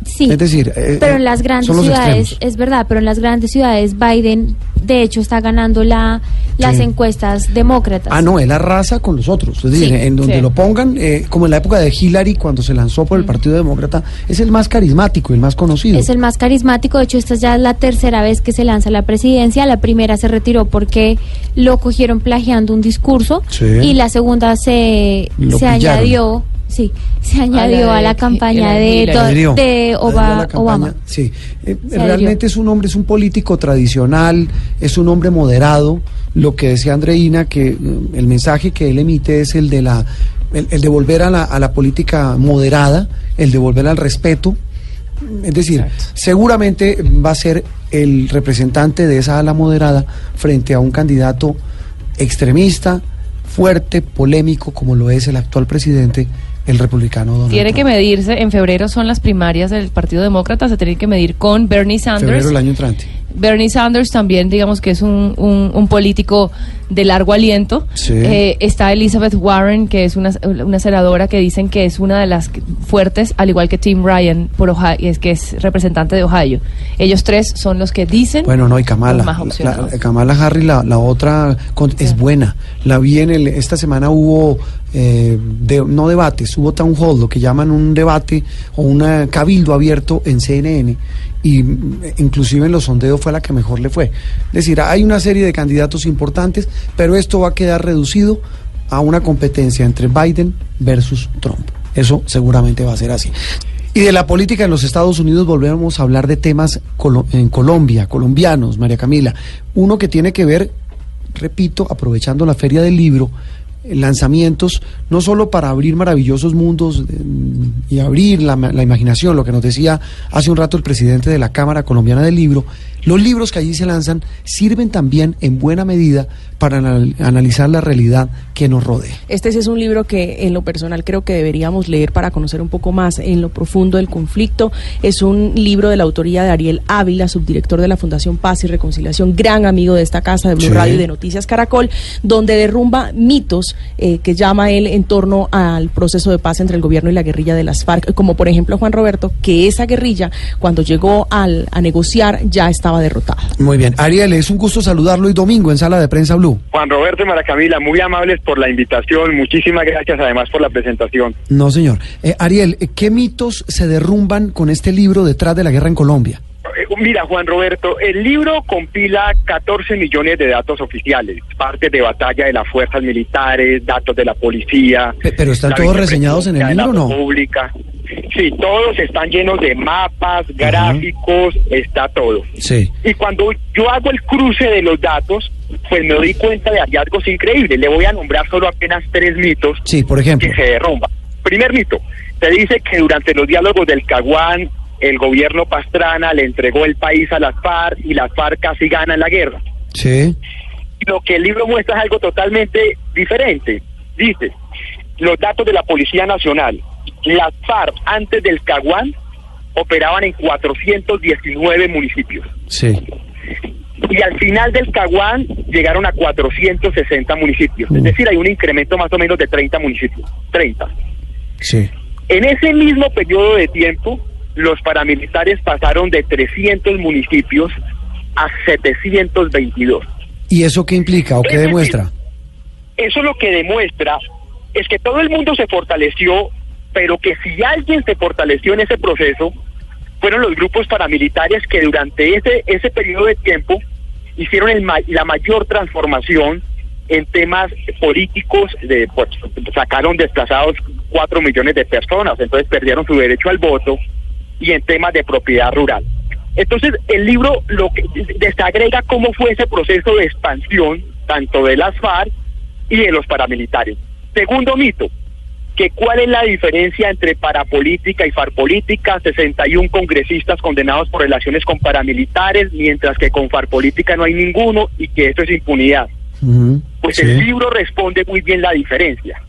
Sí, Es decir, eh, pero eh, en las grandes ciudades, extremos. es verdad, pero en las grandes ciudades Biden, de hecho, está ganando la, las Sí. encuestas demócratas. Ah, no, él arrasa con los otros. Es decir, Sí, en donde sí. lo pongan, eh, como en la época de Hillary, cuando se lanzó por el Partido Demócrata, es el más carismático, el más conocido. Es el más carismático, de hecho esta ya es la tercera vez que se lanza la presidencia, la primera se retiró porque lo cogieron plagiando un discurso y la segunda se, Lo se pillaron. añadió, Sí, se añadió a la, campaña de, de Obama. Sí, Eh, adhirió. realmente es un hombre, es un político tradicional, es un hombre moderado. Lo que decía Andreina, que eh, el mensaje que él emite es el de la, el, el de volver a la, a la política moderada, el de volver al respeto. Es decir, seguramente va a ser el representante de esa ala moderada frente a un candidato extremista, fuerte, polémico, como lo es el actual presidente, el republicano Donald Tiene Trump. que medirse, en febrero son las primarias del Partido Demócrata, se tiene que medir con Bernie Sanders. febrero del año entrante. Bernie Sanders también, digamos que es un, un- un político de largo aliento. Sí. Eh, está Elizabeth Warren, que es una, una senadora que dicen que es una de las fuertes, al igual que Tim Ryan, por Ohio, es que es representante de Ohio. Ellos tres son los que dicen. Bueno, no, y Kamala. más la- Kamala Harris, la, la otra, con- es buena. La vi en el. Esta semana hubo. Eh, de- no debates, hubo town hall, lo que llaman un debate o un cabildo abierto en CNN. Y mm, inclusive en los sondeos fue la que mejor le fue. Es decir, hay una serie de candidatos importantes, pero esto va a quedar reducido a una competencia entre Biden versus Trump. Eso seguramente va a ser así. Y de la política en los Estados Unidos volvemos a hablar de temas en Colombia, colombianos, María Camila. Uno que tiene que ver, repito, aprovechando la feria del libro, eh, lanzamientos, no solo para abrir maravillosos mundos eh, y abrir la, la imaginación, lo que nos decía hace un rato el presidente de la Cámara Colombiana del Libro, los libros que allí se lanzan sirven también en buena medida para anal- analizar la realidad que nos rodea. Este sí es un libro que en lo personal creo que deberíamos leer para conocer un poco más en lo profundo del conflicto. Es un libro de la autoría de Ariel Ávila, subdirector de la Fundación Paz y Reconciliación, gran amigo de esta casa de Blue Sí. Radio y de Noticias Caracol, donde derrumba mitos eh, que llama él en torno al proceso de paz entre el gobierno y la guerrilla de las FARC, como por ejemplo Juan Roberto, que esa guerrilla cuando llegó al, a negociar ya estaba derrotada. Muy bien, Ariel, es un gusto saludarlo y domingo en Sala de Prensa Blue. Juan Roberto y Mara Camila, muy amables por la invitación, muchísimas gracias además por la presentación. No, señor. Eh, Ariel, eh, ¿qué mitos se derrumban con este libro detrás de la guerra en Colombia? Eh, Mira, Juan Roberto, el libro compila 14 millones de datos oficiales, partes de batalla de las fuerzas militares, datos de la policía. Pe- pero están todos reseñados en el libro, ¿no? República. Sí, todos están llenos de mapas, gráficos, está todo. Sí. Y cuando yo hago el cruce de los datos, pues me doy cuenta de hallazgos increíbles. Le voy a nombrar solo apenas tres mitos Sí, por ejemplo. que se derrumba. Primer mito, se dice que durante los diálogos del Caguán, el gobierno Pastrana le entregó el país a las FARC y las FARC casi ganan la guerra. Sí. Lo que el libro muestra es algo totalmente diferente. Dice, los datos de la Policía Nacional, las FARC antes del Caguán operaban en 419 municipios. Sí. Y al final del Caguán llegaron a 460 municipios. Es decir, hay un incremento más o menos de 30 municipios. 30. Sí. En ese mismo periodo de tiempo, los paramilitares pasaron de 300 municipios a 722. ¿Y eso qué implica o qué demuestra? Eso lo que demuestra es que todo el mundo se fortaleció, pero que si alguien se fortaleció en ese proceso, fueron los grupos paramilitares que durante ese, ese periodo de tiempo hicieron el ma- la mayor transformación en temas políticos, de, pues, sacaron desplazados cuatro millones de personas, entonces perdieron su derecho al voto, y en temas de propiedad rural. Entonces, el libro lo que desagrega cómo fue ese proceso de expansión, tanto de las FARC y de los paramilitares. Segundo mito, que cuál es la diferencia entre parapolítica y farpolítica, 61 congresistas condenados por relaciones con paramilitares, mientras que con farpolítica no hay ninguno y que esto es impunidad. Pues el libro responde muy bien la diferencia.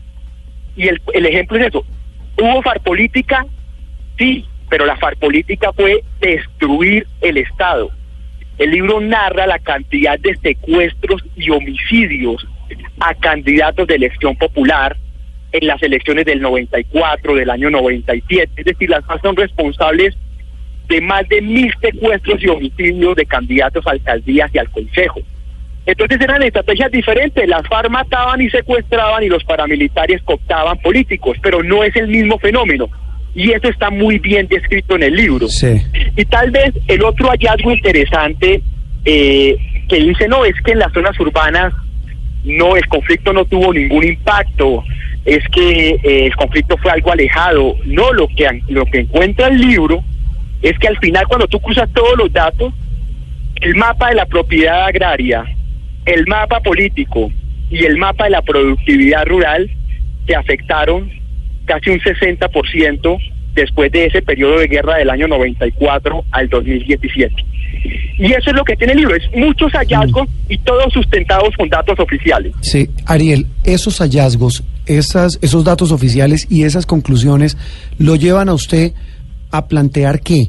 Y el, el ejemplo es eso. ¿Hubo farpolítica? Sí, pero la farpolítica fue destruir el Estado. El libro narra la cantidad de secuestros y homicidios a candidatos de elección popular en las elecciones del 94, del año 97. Es decir, las FARC son responsables de más de mil secuestros y homicidios de candidatos a alcaldías y al consejo. Entonces eran estrategias diferentes. Las FARC mataban y secuestraban y los paramilitares cooptaban políticos, pero no es el mismo fenómeno. Y eso está muy bien descrito en el libro. Sí. Y tal vez el otro hallazgo interesante eh, que dice, no, es que en las zonas urbanas no, el conflicto no tuvo ningún impacto. es que eh, el conflicto fue algo alejado. No, lo que, lo que encuentra el libro es que al final cuando tú cruzas todos los datos, el mapa de la propiedad agraria, el mapa político y el mapa de la productividad rural se afectaron casi un 60% después de ese periodo de guerra del año 94 al 2017. Y eso es lo que tiene el libro, es muchos hallazgos y todos sustentados con datos oficiales. Sí, Ariel, esos hallazgos, esas, esos datos oficiales y esas conclusiones lo llevan a usted a plantear qué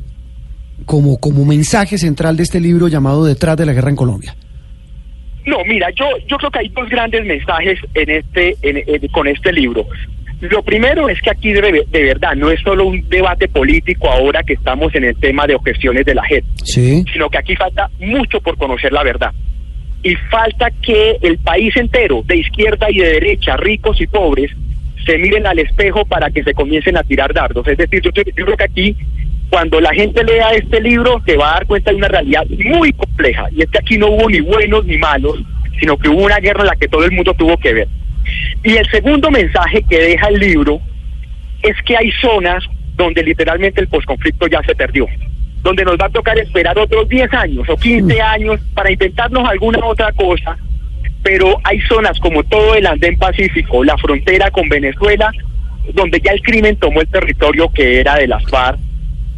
como, como mensaje central de este libro llamado Detrás de la Guerra en Colombia. No, mira, yo, yo creo que hay dos grandes mensajes en este, en- con este libro. Lo primero es que aquí de, de verdad no es solo un debate político ahora que estamos en el tema de objeciones de la JEP, Sí. sino que aquí falta mucho por conocer la verdad. Y falta que el país entero, de izquierda y de derecha, ricos y pobres, se miren al espejo para que se comiencen a tirar dardos. Es decir, yo, yo creo que aquí, cuando la gente lea este libro, se va a dar cuenta de una realidad muy compleja. Y es que aquí no hubo ni buenos ni malos, sino que hubo una guerra en la que todo el mundo tuvo que ver. Y el segundo mensaje que deja el libro es que hay zonas donde literalmente el posconflicto ya se perdió, donde nos va a tocar esperar otros 10 años o 15 años para intentarnos alguna otra cosa, pero hay zonas como todo el Andén Pacífico, la frontera con Venezuela, donde ya el crimen tomó el territorio que era de las FARC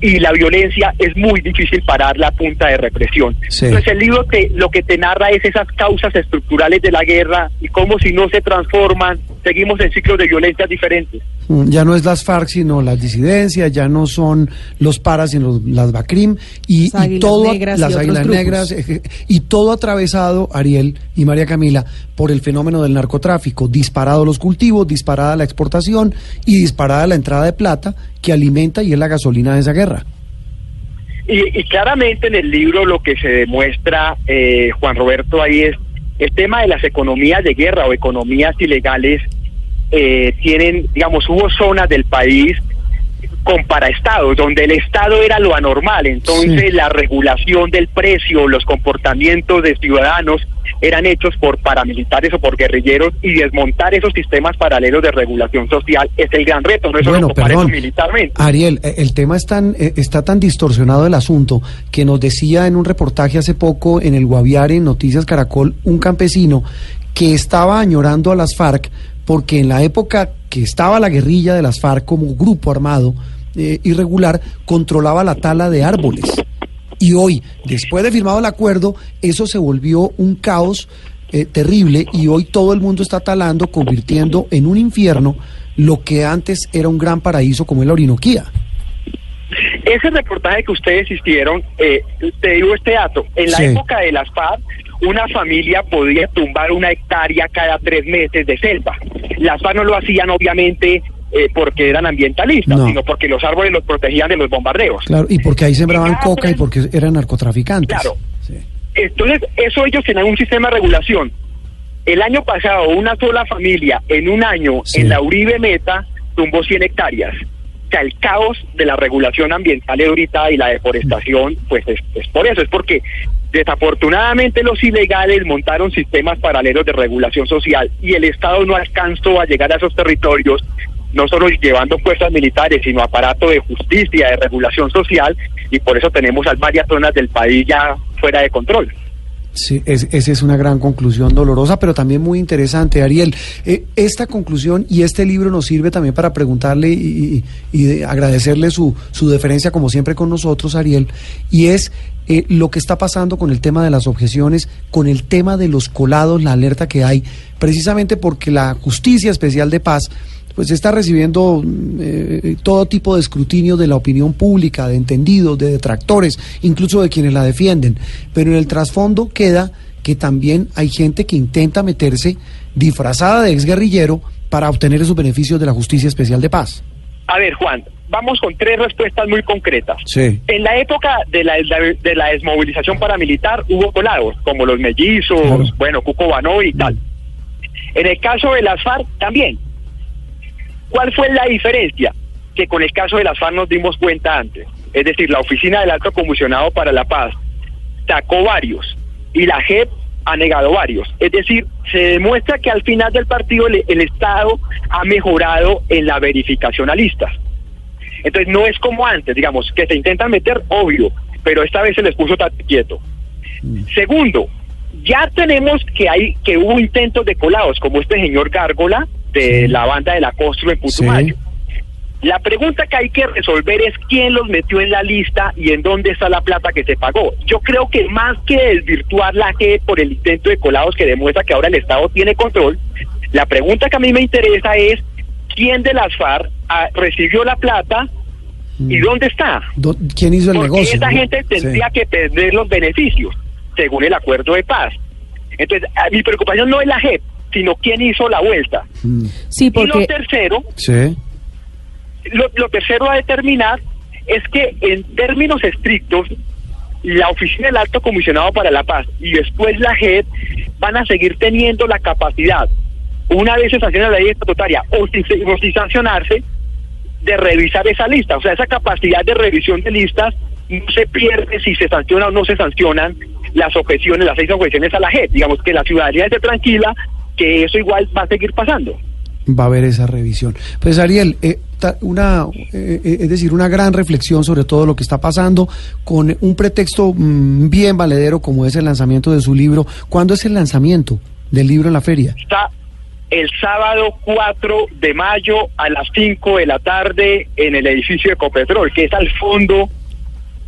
y la violencia es muy difícil pararla a punta de represión. Sí. Entonces el libro te, lo que te narra es esas causas estructurales de la guerra y cómo si no se transforman, seguimos en ciclos de violencia diferentes. Mm, Ya no es las FARC, sino las disidencias, ya no son los paras, sino las BACRIM y, Las y Águilas todo, Negras y las águilas grupos. negras, y todo atravesado, Ariel y María Camila, por el fenómeno del narcotráfico, disparado los cultivos, disparada la exportación y disparada la entrada de plata que alimenta y es la gasolina de esa guerra. Y, y claramente en el libro lo que se demuestra, eh, Juan Roberto, ahí es el tema de las economías de guerra o economías ilegales. eh, tienen, digamos, hubo zonas del país con paraestados, donde el Estado era lo anormal. Entonces, Sí. la regulación del precio, los comportamientos de ciudadanos eran hechos por paramilitares o por guerrilleros y desmontar esos sistemas paralelos de regulación social es el gran reto, no es solo Bueno, perdón. militarmente. Ariel, eh, el tema es tan, eh, está tan distorsionado el asunto que nos decía en un reportaje hace poco en el Guaviare, en Noticias Caracol, un campesino que estaba añorando a las FARC porque en la época que estaba la guerrilla de las FARC como grupo armado eh, irregular, controlaba la tala de árboles. Y hoy, después de firmado el acuerdo, eso se volvió un caos eh, terrible y hoy todo el mundo está talando, convirtiendo en un infierno lo que antes era un gran paraíso como es la Orinoquía. Ese reportaje que ustedes hicieron, eh, te digo este dato, en la Sí. época de las FARC, una familia podía tumbar una hectárea cada tres meses de selva. Las FARC no lo hacían obviamente eh, porque eran ambientalistas, No. sino porque los árboles los protegían de los bombardeos. Claro, y porque ahí sembraban coca y porque eran narcotraficantes. Claro. Entonces, eso ellos tenían un sistema de regulación. El año pasado, una sola familia en un año Sí. en la Uribe Meta tumbó 100 hectáreas. El caos de la regulación ambiental ahorita y la deforestación, pues es, por eso, es porque desafortunadamente los ilegales montaron sistemas paralelos de regulación social y el Estado no alcanzó a llegar a esos territorios, no solo llevando fuerzas militares, sino aparato de justicia, de regulación social, y por eso tenemos varias zonas del país ya fuera de control. Sí, es- esa es una gran conclusión dolorosa, pero también muy interesante. Ariel, eh, esta conclusión y este libro nos sirve también para preguntarle y, y- y de- agradecerle su, su deferencia, como siempre, con nosotros, Ariel, y es eh, lo que está pasando con el tema de las objeciones, con el tema de los colados, la alerta que hay, precisamente porque la Justicia Especial de Paz pues está recibiendo mm, eh, todo tipo de escrutinio de la opinión pública, de entendidos, de detractores, incluso de quienes la defienden. Pero en el trasfondo queda que también hay gente que intenta meterse disfrazada de exguerrillero para obtener esos beneficios de la Justicia Especial de Paz. A ver, Juan, vamos con tres respuestas muy concretas. Sí. En la época de la, de la desmovilización paramilitar hubo colados, como los mellizos, Claro. bueno, Cuco Banó y tal. En el caso de las FARC también. ¿Cuál fue la diferencia? Que con el caso de las FARC nos dimos cuenta antes. Es decir, la Oficina del Alto Comisionado para la Paz sacó varios y la JEP ha negado varios. Es decir, se demuestra que al final del partido el, el Estado ha mejorado en la verificación a listas. Entonces no es como antes, digamos, que se intentan meter, obvio, pero esta vez se les puso tan quieto. Segundo, ya tenemos que hay que hubo intentos de colados, como este señor Gárgola de la banda de la Costro en Putumayo. La pregunta que hay que resolver es quién los metió en la lista y en dónde está la plata que se pagó. Yo creo que más que desvirtuar la G por el intento de colados que demuestra que ahora el Estado tiene control, la pregunta que a mí me interesa es quién de las FARC ah, recibió la plata y dónde está. ¿Quién hizo el Porque negocio? esa no? gente tendría que perder los beneficios, según el acuerdo de paz. Entonces, ah, mi preocupación no es la JEP, sino quién hizo la vuelta. Sí, Y lo porque tercero, Sí. lo, lo tercero a determinar es que en términos estrictos, la Oficina del Alto Comisionado para la Paz y después la JEP van a seguir teniendo la capacidad, una vez se sanciona la ley estatutaria o sin, o sin sancionarse, de revisar esa lista. O sea, esa capacidad de revisión de listas no se pierde si se sanciona o no se sancionan las objeciones, las seis objeciones a la JEP. Digamos que la ciudadanía esté tranquila que eso igual va a seguir pasando. va a haber esa revisión. Pues Ariel, eh, una, eh, eh, es decir, una gran reflexión sobre todo lo que está pasando con un pretexto mm, bien valedero como es el lanzamiento de su libro. ¿Cuándo es el lanzamiento del libro en la feria? Está el sábado 4 de mayo a las 5 de la tarde en el edificio de Ecopetrol, que es al fondo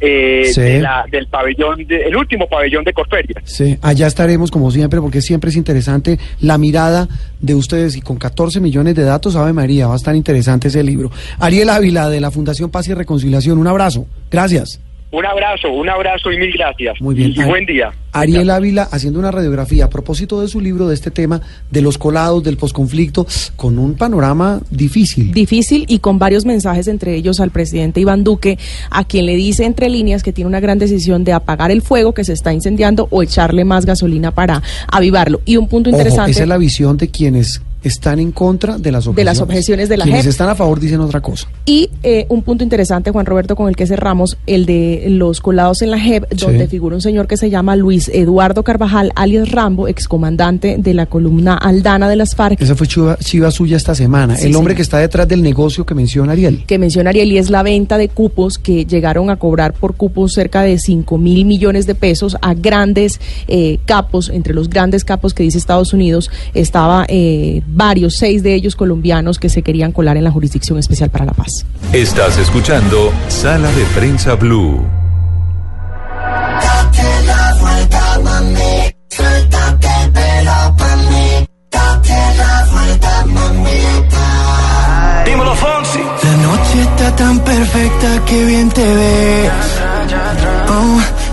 eh, Sí. de la- del pabellón, de- el último pabellón de Corferia. Sí, allá estaremos como siempre porque siempre es interesante la mirada de ustedes y con 14 millones de datos, Ave María, va a estar interesante ese libro. Ariel Ávila de la Fundación Paz y Reconciliación, un abrazo. Gracias. Un abrazo, un abrazo y mil gracias. Muy bien. Y, buen día. Ariel Ávila haciendo una radiografía a propósito de su libro, de este tema, de los colados, del posconflicto, con un panorama difícil. difícil y con varios mensajes, entre ellos al presidente Iván Duque, a quien le dice entre líneas que tiene una gran decisión de apagar el fuego que se está incendiando o echarle más gasolina para avivarlo. Y un punto Ojo, interesante. esa es la visión de quienes están en contra de las objeciones. De las objeciones de la Quienes JEP. están a favor dicen otra cosa. Y eh, un punto interesante, Juan Roberto, con el que cerramos, el de los colados en la JEP, donde figura un señor que se llama Luis Eduardo Carvajal, alias Rambo, excomandante de la columna Aldana de las FARC. Esa fue chiva, chiva suya esta semana. Sí, el hombre que está detrás del negocio que menciona Ariel. que menciona Ariel y es la venta de cupos que llegaron a cobrar por cupos cerca de 5 mil millones de pesos a grandes eh, capos, entre los grandes capos que dice Estados Unidos, estaba eh, varios, seis de ellos colombianos que se querían colar en la Jurisdicción Especial para la Paz. Estás escuchando Sala de Prensa Blue. Dímelo, Fonsi. La noche está tan perfecta que bien te ves. Oh,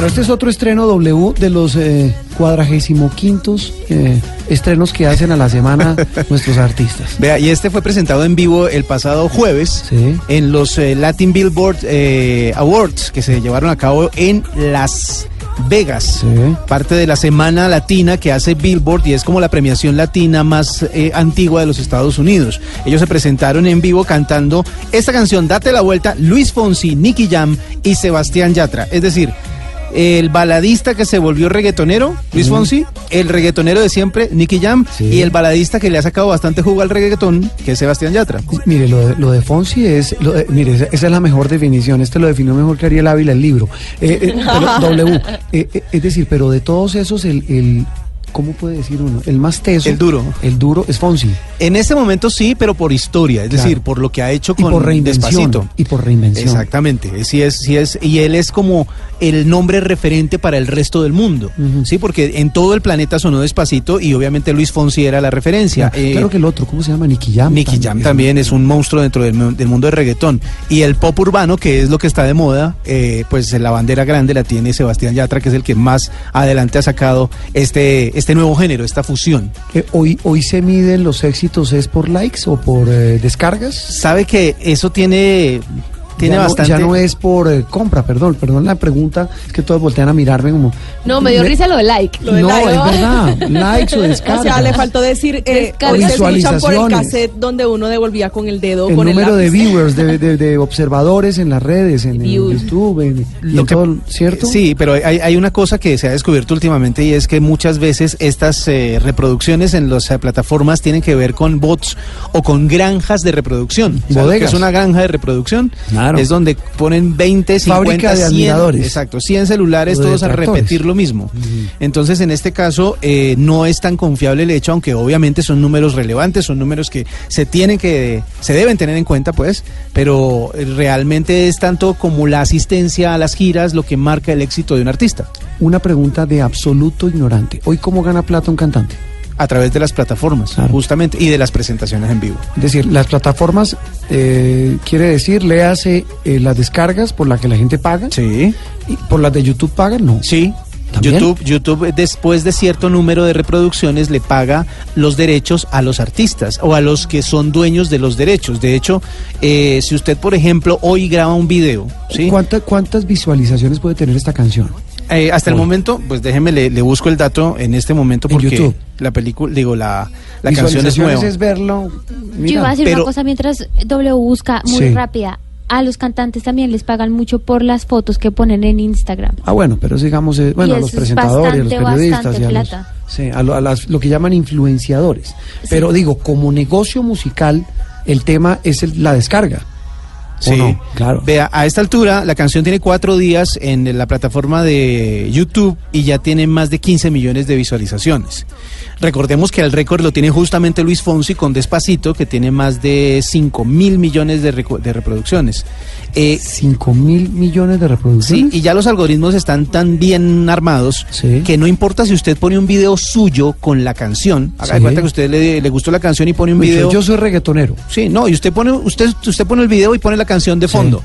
Bueno, este es otro estreno W de los eh, cuadragésimo quintos eh, estrenos que hacen a la semana nuestros artistas. Vea, y este fue presentado en vivo el pasado jueves en los eh, Latin Billboard Awards que se llevaron a cabo en Las Vegas, parte de la semana latina que hace Billboard y es como la premiación latina más eh, antigua de los Estados Unidos. Ellos se presentaron en vivo cantando esta canción, Date la Vuelta, Luis Fonsi, Nicky Jam y Sebastián Yatra. Es decir, el baladista que se volvió reggaetonero, Luis. Fonsi, el reggaetonero de siempre, Nicky Jam, y el baladista que le ha sacado bastante jugo al reggaetón, que es Sebastián Yatra. Mire, lo de, lo de Fonsi es, lo de- mire, esa, esa es la mejor definición, este lo definió mejor que Ariel Ávila el libro. Eh, eh, pero, w, eh, eh, es decir, pero de todos esos, el, el, ¿cómo puede decir uno? El más teso. El duro. El duro es Fonsi. En este momento sí, pero por historia, es Claro. decir, por lo que ha hecho Y con por reinvención. Despacito. Y por reinvención. Exactamente, sí es, sí es, y él es como el nombre referente para el resto del mundo, sí, porque en todo el planeta sonó Despacito y obviamente Luis Fonsi era la referencia. Claro, Eh, claro que el otro, ¿cómo se llama? Nicky Jam. Nicky Jam también es un monstruo dentro del mundo del reggaetón. Y el pop urbano, que es lo que está de moda, eh, pues la bandera grande la tiene Sebastián Yatra, que es el que más adelante ha sacado este, este nuevo género, esta fusión. Hoy, hoy se miden los éxitos, ¿es por likes o por eh, descargas? Sabe que eso tiene tiene ya bastante. No, ya no es por eh, compra, perdón, perdón la pregunta, es que todos voltean a mirarme como. No, me dio risa lo de like. no, es verdad. Likes o descargas. O sea, le faltó decir eh, escuchan por el Visualizaciones. cassette donde uno devolvía con el dedo el con número el de viewers, de, de- de observadores en las redes, en, en YouTube, en, y en todo, ¿cierto? Sí, pero hay, hay una cosa que se ha descubierto últimamente y es que muchas veces estas eh, reproducciones en las eh, plataformas tienen que ver con bots o con granjas de reproducción. ¿Sabe lo que Bodegas. es una granja de reproducción? Claro. Es donde ponen 20, 50, Fábrica de 100, admiradores. exacto, 100 celulares de todos a repetir lo mismo. Entonces, en este caso, eh, no es tan confiable el hecho, aunque obviamente son números relevantes, son números que se tienen que, se deben tener en cuenta, pues, pero eh, realmente es tanto como la asistencia a las giras lo que marca el éxito de un artista. Una pregunta de absoluto ignorante. ¿Hoy cómo gana plata un cantante? A través de las plataformas, justamente, y de las presentaciones en vivo. Es decir, las plataformas, eh, quiere decir, le hace las descargas por las que la gente paga. Sí. ¿Y por las de YouTube pagan? No. Sí. YouTube, YouTube eh, después de cierto número de reproducciones le paga los derechos a los artistas o a los que son dueños de los derechos. De hecho, eh, si usted, por ejemplo, hoy graba un video, ¿sí? ¿Cuánta- ¿Cuántas visualizaciones puede tener esta canción? Eh, hasta el momento, pues déjeme, le, le busco el dato en este momento En porque YouTube. la película, digo, la, la canción es nueva. es verlo. Yo iba a decir pero- una cosa mientras W busca muy Sí. rápida. A los cantantes también les pagan mucho por las fotos que ponen en Instagram. Ah, bueno, pero digamos, eh, bueno, Y a los presentadores, a los periodistas y a los, plata. sí, a lo, a las- lo que llaman influenciadores. Pero digo, como negocio musical, el tema es el- la descarga. ¿O Sí, no? Claro. Vea, a esta altura la canción tiene cuatro días en la plataforma de YouTube y ya tiene más de 15 millones de visualizaciones. Recordemos que el récord lo tiene justamente Luis Fonsi con Despacito, que tiene más de 5 mil millones de, reproducciones. Eh, 5 mil millones de Sí, reproducciones. y ya los algoritmos están tan bien armados que no importa si usted pone un video suyo con la canción, haga de Sí. cuenta que a usted le, le gustó la canción y pone un video. Yo soy reggaetonero. Sí, no, y usted pone, usted, usted pone el video y pone la canción de fondo.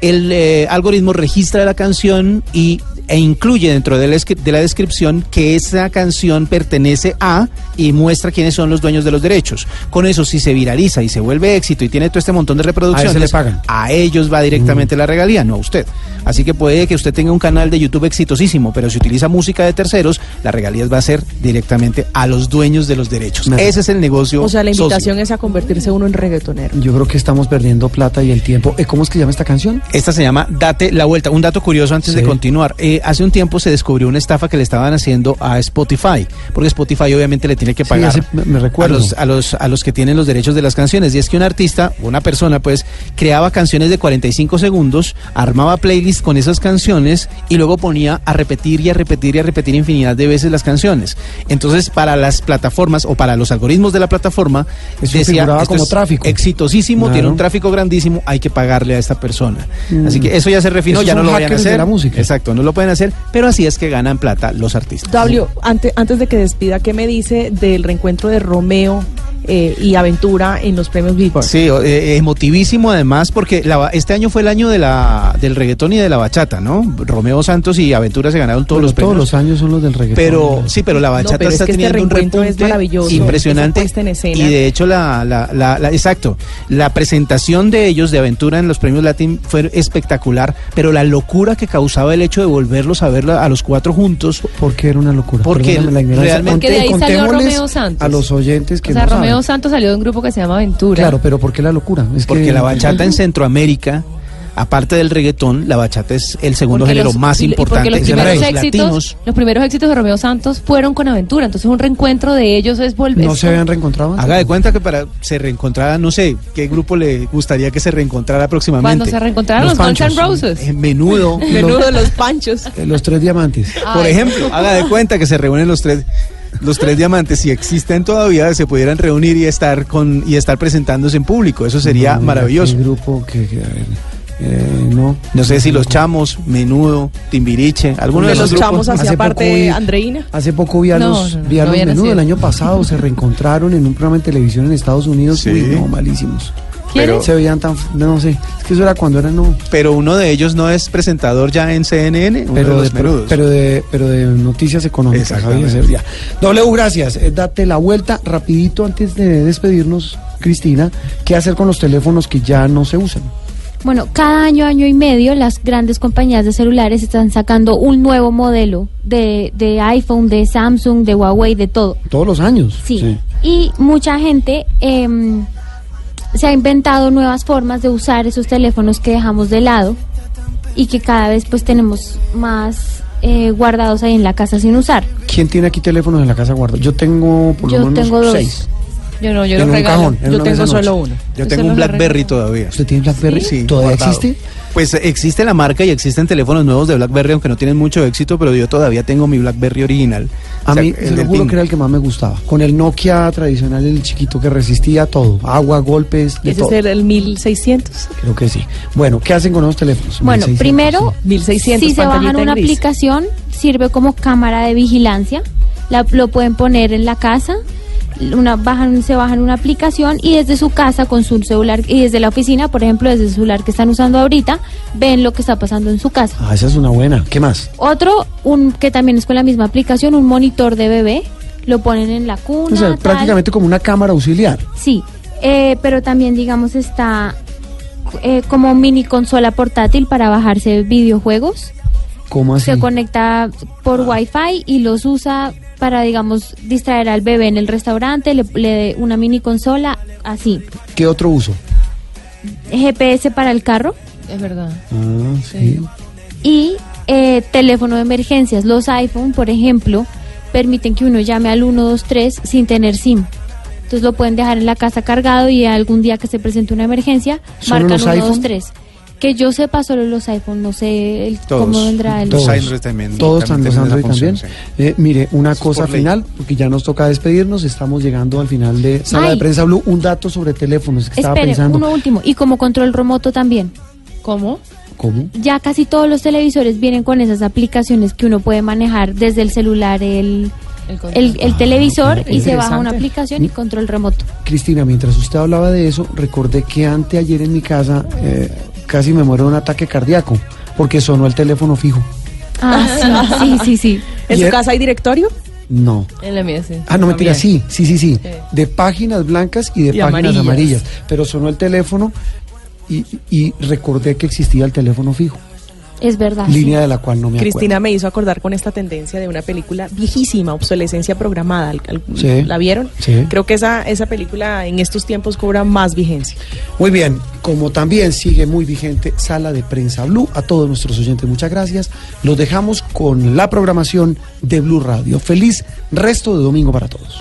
El eh, algoritmo registra la canción y, e incluye dentro de la, de la descripción que esa canción pertenece a y muestra quiénes son los dueños de los derechos. Con eso, si se viraliza y se vuelve éxito y tiene todo este montón de reproducciones, le pagan. a ellos va directamente la regalía, no a usted. Así que puede que usted tenga un canal de YouTube exitosísimo, pero si utiliza música de terceros, la regalías va a ser directamente a los dueños de los derechos. Me- Ese es el negocio. O sea, la socio. invitación es a convertirse uno en reggaetonero. Yo creo que estamos perdiendo plata y el tiempo. Eh, ¿Cómo es que se llama esta canción? Esta se llama Date la vuelta. Un dato curioso antes de continuar. Eh, hace un tiempo se descubrió una estafa que le estaban haciendo a Spotify, porque Spotify obviamente le tiene que pagar me- me a, los, a, los, a los que tienen los derechos de las canciones. Y es que un artista, una persona, pues, creaba canciones de 45 segundos, armaba playlists con esas canciones y luego ponía a repetir y a repetir y a repetir infinidad de veces las canciones. Entonces, para las plataformas o para los algoritmos de la plataforma, Eso decía, figuraba "Esto como es tráfico". exitosísimo, Claro. tiene un tráfico grandísimo, hay que pagarle a esta persona. Mm. Así que eso ya se refinó, ya no lo vayan a de hacer. la música. Exacto, no lo pueden hacer, pero así es que ganan plata los artistas. W, antes, antes de que despida, ¿qué me dice del reencuentro de Romeo eh, y Aventura en los premios Billboard? Sí, eh, emotivísimo además porque la este año fue el año de la del reggaetón y de la bachata, ¿no? Romeo Santos y Aventura se ganaron todos los premios. todos los años son los del reggaetón. Pero sí, pero la bachata pero es está que este teniendo un reencuentro es repunte maravilloso, impresionante en escena. y de hecho la, la, la- la- exacto, la presentación de ellos de Aventura en los premios Latin fue espectacular, pero la locura que causaba el hecho de volverlos a ver a los cuatro juntos, ¿Por qué era una locura? Porque Perdóname la ignorancia. realmente- Porque de ahí salió Romeo Santos. A los oyentes que o sea, no Romeo saben. Santos salió de un grupo que se llama Aventura. Claro, pero ¿por qué la locura? Es porque que- la bachata en Centroamérica Aparte del reggaetón, la bachata es el segundo Porque género los- más y- importante los primeros los éxitos, latinos. los primeros éxitos de Romeo Santos fueron con Aventura, entonces un reencuentro de ellos es volver. ¿No se habían reencontrado antes? Haga de cuenta que para se reencontrara, no sé, ¿qué grupo le gustaría que se reencontrara próximamente? Cuando se reencontraron los, Guns N' Roses. Eh, menudo. Menudo de los panchos. Eh, Los tres diamantes. Por ejemplo, haga de cuenta que se reúnen los tres los tres diamantes si existen todavía se pudieran reunir y estar con y estar presentándose en público. Eso sería No, mira, maravilloso. qué grupo que, que, a ver, eh, no. No sé si los chamos, Menudo, Timbiriche, alguno de, de los chamos hacía Hace poco parte vi- Andreina. Hace poco vi a No, los, no, no, vi a no los había menudo nacido. el año pasado, se reencontraron en un programa de televisión en Estados Unidos. Sí. Uy, no, malísimos. Pero- se veían tan, no sé, es que eso era cuando eran no, Pero uno de ellos no es presentador ya en CNN, uno pero de, los menudos. pero de pero de noticias económicas. Sevilla. W, gracias. Eh, date la vuelta rapidito antes de despedirnos, Cristina. ¿Qué hacer con los teléfonos que ya no se usan? Bueno, cada año, año y medio, las grandes compañías de celulares están sacando un nuevo modelo de, de iPhone, de Samsung, de Huawei, de todo. Todos los años. Sí. Y mucha gente em, se ha inventado nuevas formas de usar esos teléfonos que dejamos de lado y que cada vez pues tenemos más eh, guardados ahí en la casa sin usar. ¿Quién tiene aquí teléfonos en la casa guardados? Yo tengo por lo Yo menos tengo dos. seis. Yo no, yo En los un regalo. cajón, en yo tengo solo noche. uno. Yo tengo un BlackBerry todavía. ¿Usted tiene BlackBerry? Sí, ¿Todavía guardado. existe? Pues existe la marca y existen teléfonos nuevos de BlackBerry, aunque no tienen mucho éxito, pero yo todavía tengo mi BlackBerry original. A O sea, mí, el se lo juro que era el que más me gustaba. Con el Nokia tradicional, el chiquito que resistía todo. Agua, golpes, de Ese todo. es el, el 1600. Creo que sí. Bueno, ¿qué hacen con esos teléfonos? Bueno, 1600, primero, 1600 si se bajan una gris. aplicación, sirve como cámara de vigilancia. La- lo pueden poner en la casa, una, bajan, se bajan una aplicación y desde su casa con su celular y desde la oficina, por ejemplo, desde el celular que están usando ahorita, ven lo que está pasando en su casa. Ah, esa es una buena. ¿Qué más? Otro, un que también es con la misma aplicación, un monitor de bebé, lo ponen en la cuna. O sea, tal. prácticamente como una cámara auxiliar. Sí, eh, pero también digamos está eh, como mini consola portátil para bajarse videojuegos. ¿Cómo así? Se conecta por Wi-Fi y los usa para, digamos, distraer al bebé en el restaurante, le, le una mini consola, así. ¿Qué otro uso? GPS para el carro Es verdad. Ah, sí. y eh, teléfono de emergencias. Los iPhone, por ejemplo, permiten que uno llame al 123 sin tener SIM. Entonces lo pueden dejar en la casa cargado y algún día que se presente una emergencia, ¿Solo marcan los iPhone? 123. Que yo sepa solo los iPhone, no sé el- Todos. cómo vendrá el... Los Android también. Todos también Android también. función, Eh, mire, una cosa por ley. final, porque ya nos toca despedirnos. Estamos llegando al final de Sala Ay. de Prensa Blue. Un dato sobre teléfonos que estaba pensando. uno último. Y como control remoto también. ¿Cómo? ¿Cómo? Ya casi todos los televisores vienen con esas aplicaciones que uno puede manejar desde el celular, el, el, el televisor y se baja una aplicación y control remoto. Cristina, mientras usted hablaba de eso, recordé que anteayer en mi casa eh, casi me muero de un ataque cardíaco porque sonó el teléfono fijo. Ah, sí, sí, sí, sí. ¿En su casa hay directorio? No. En la mía, sí. Ah, no, mentira, sí, sí, sí, sí. Sí. De páginas blancas y de Y páginas amarillas. amarillas. Pero sonó el teléfono y, y recordé que existía el teléfono fijo, Es verdad. línea de la cual no me Cristina me hizo acordar con esta tendencia de una película viejísima, obsolescencia programada. Sí. ¿La vieron? Sí. Creo que esa, esa película en estos tiempos cobra más vigencia. acuerdo. Muy bien, como también sigue muy vigente Sala de Prensa Blue, a todos nuestros oyentes muchas gracias. Los dejamos con la programación de Blue Radio. Feliz resto de domingo para todos.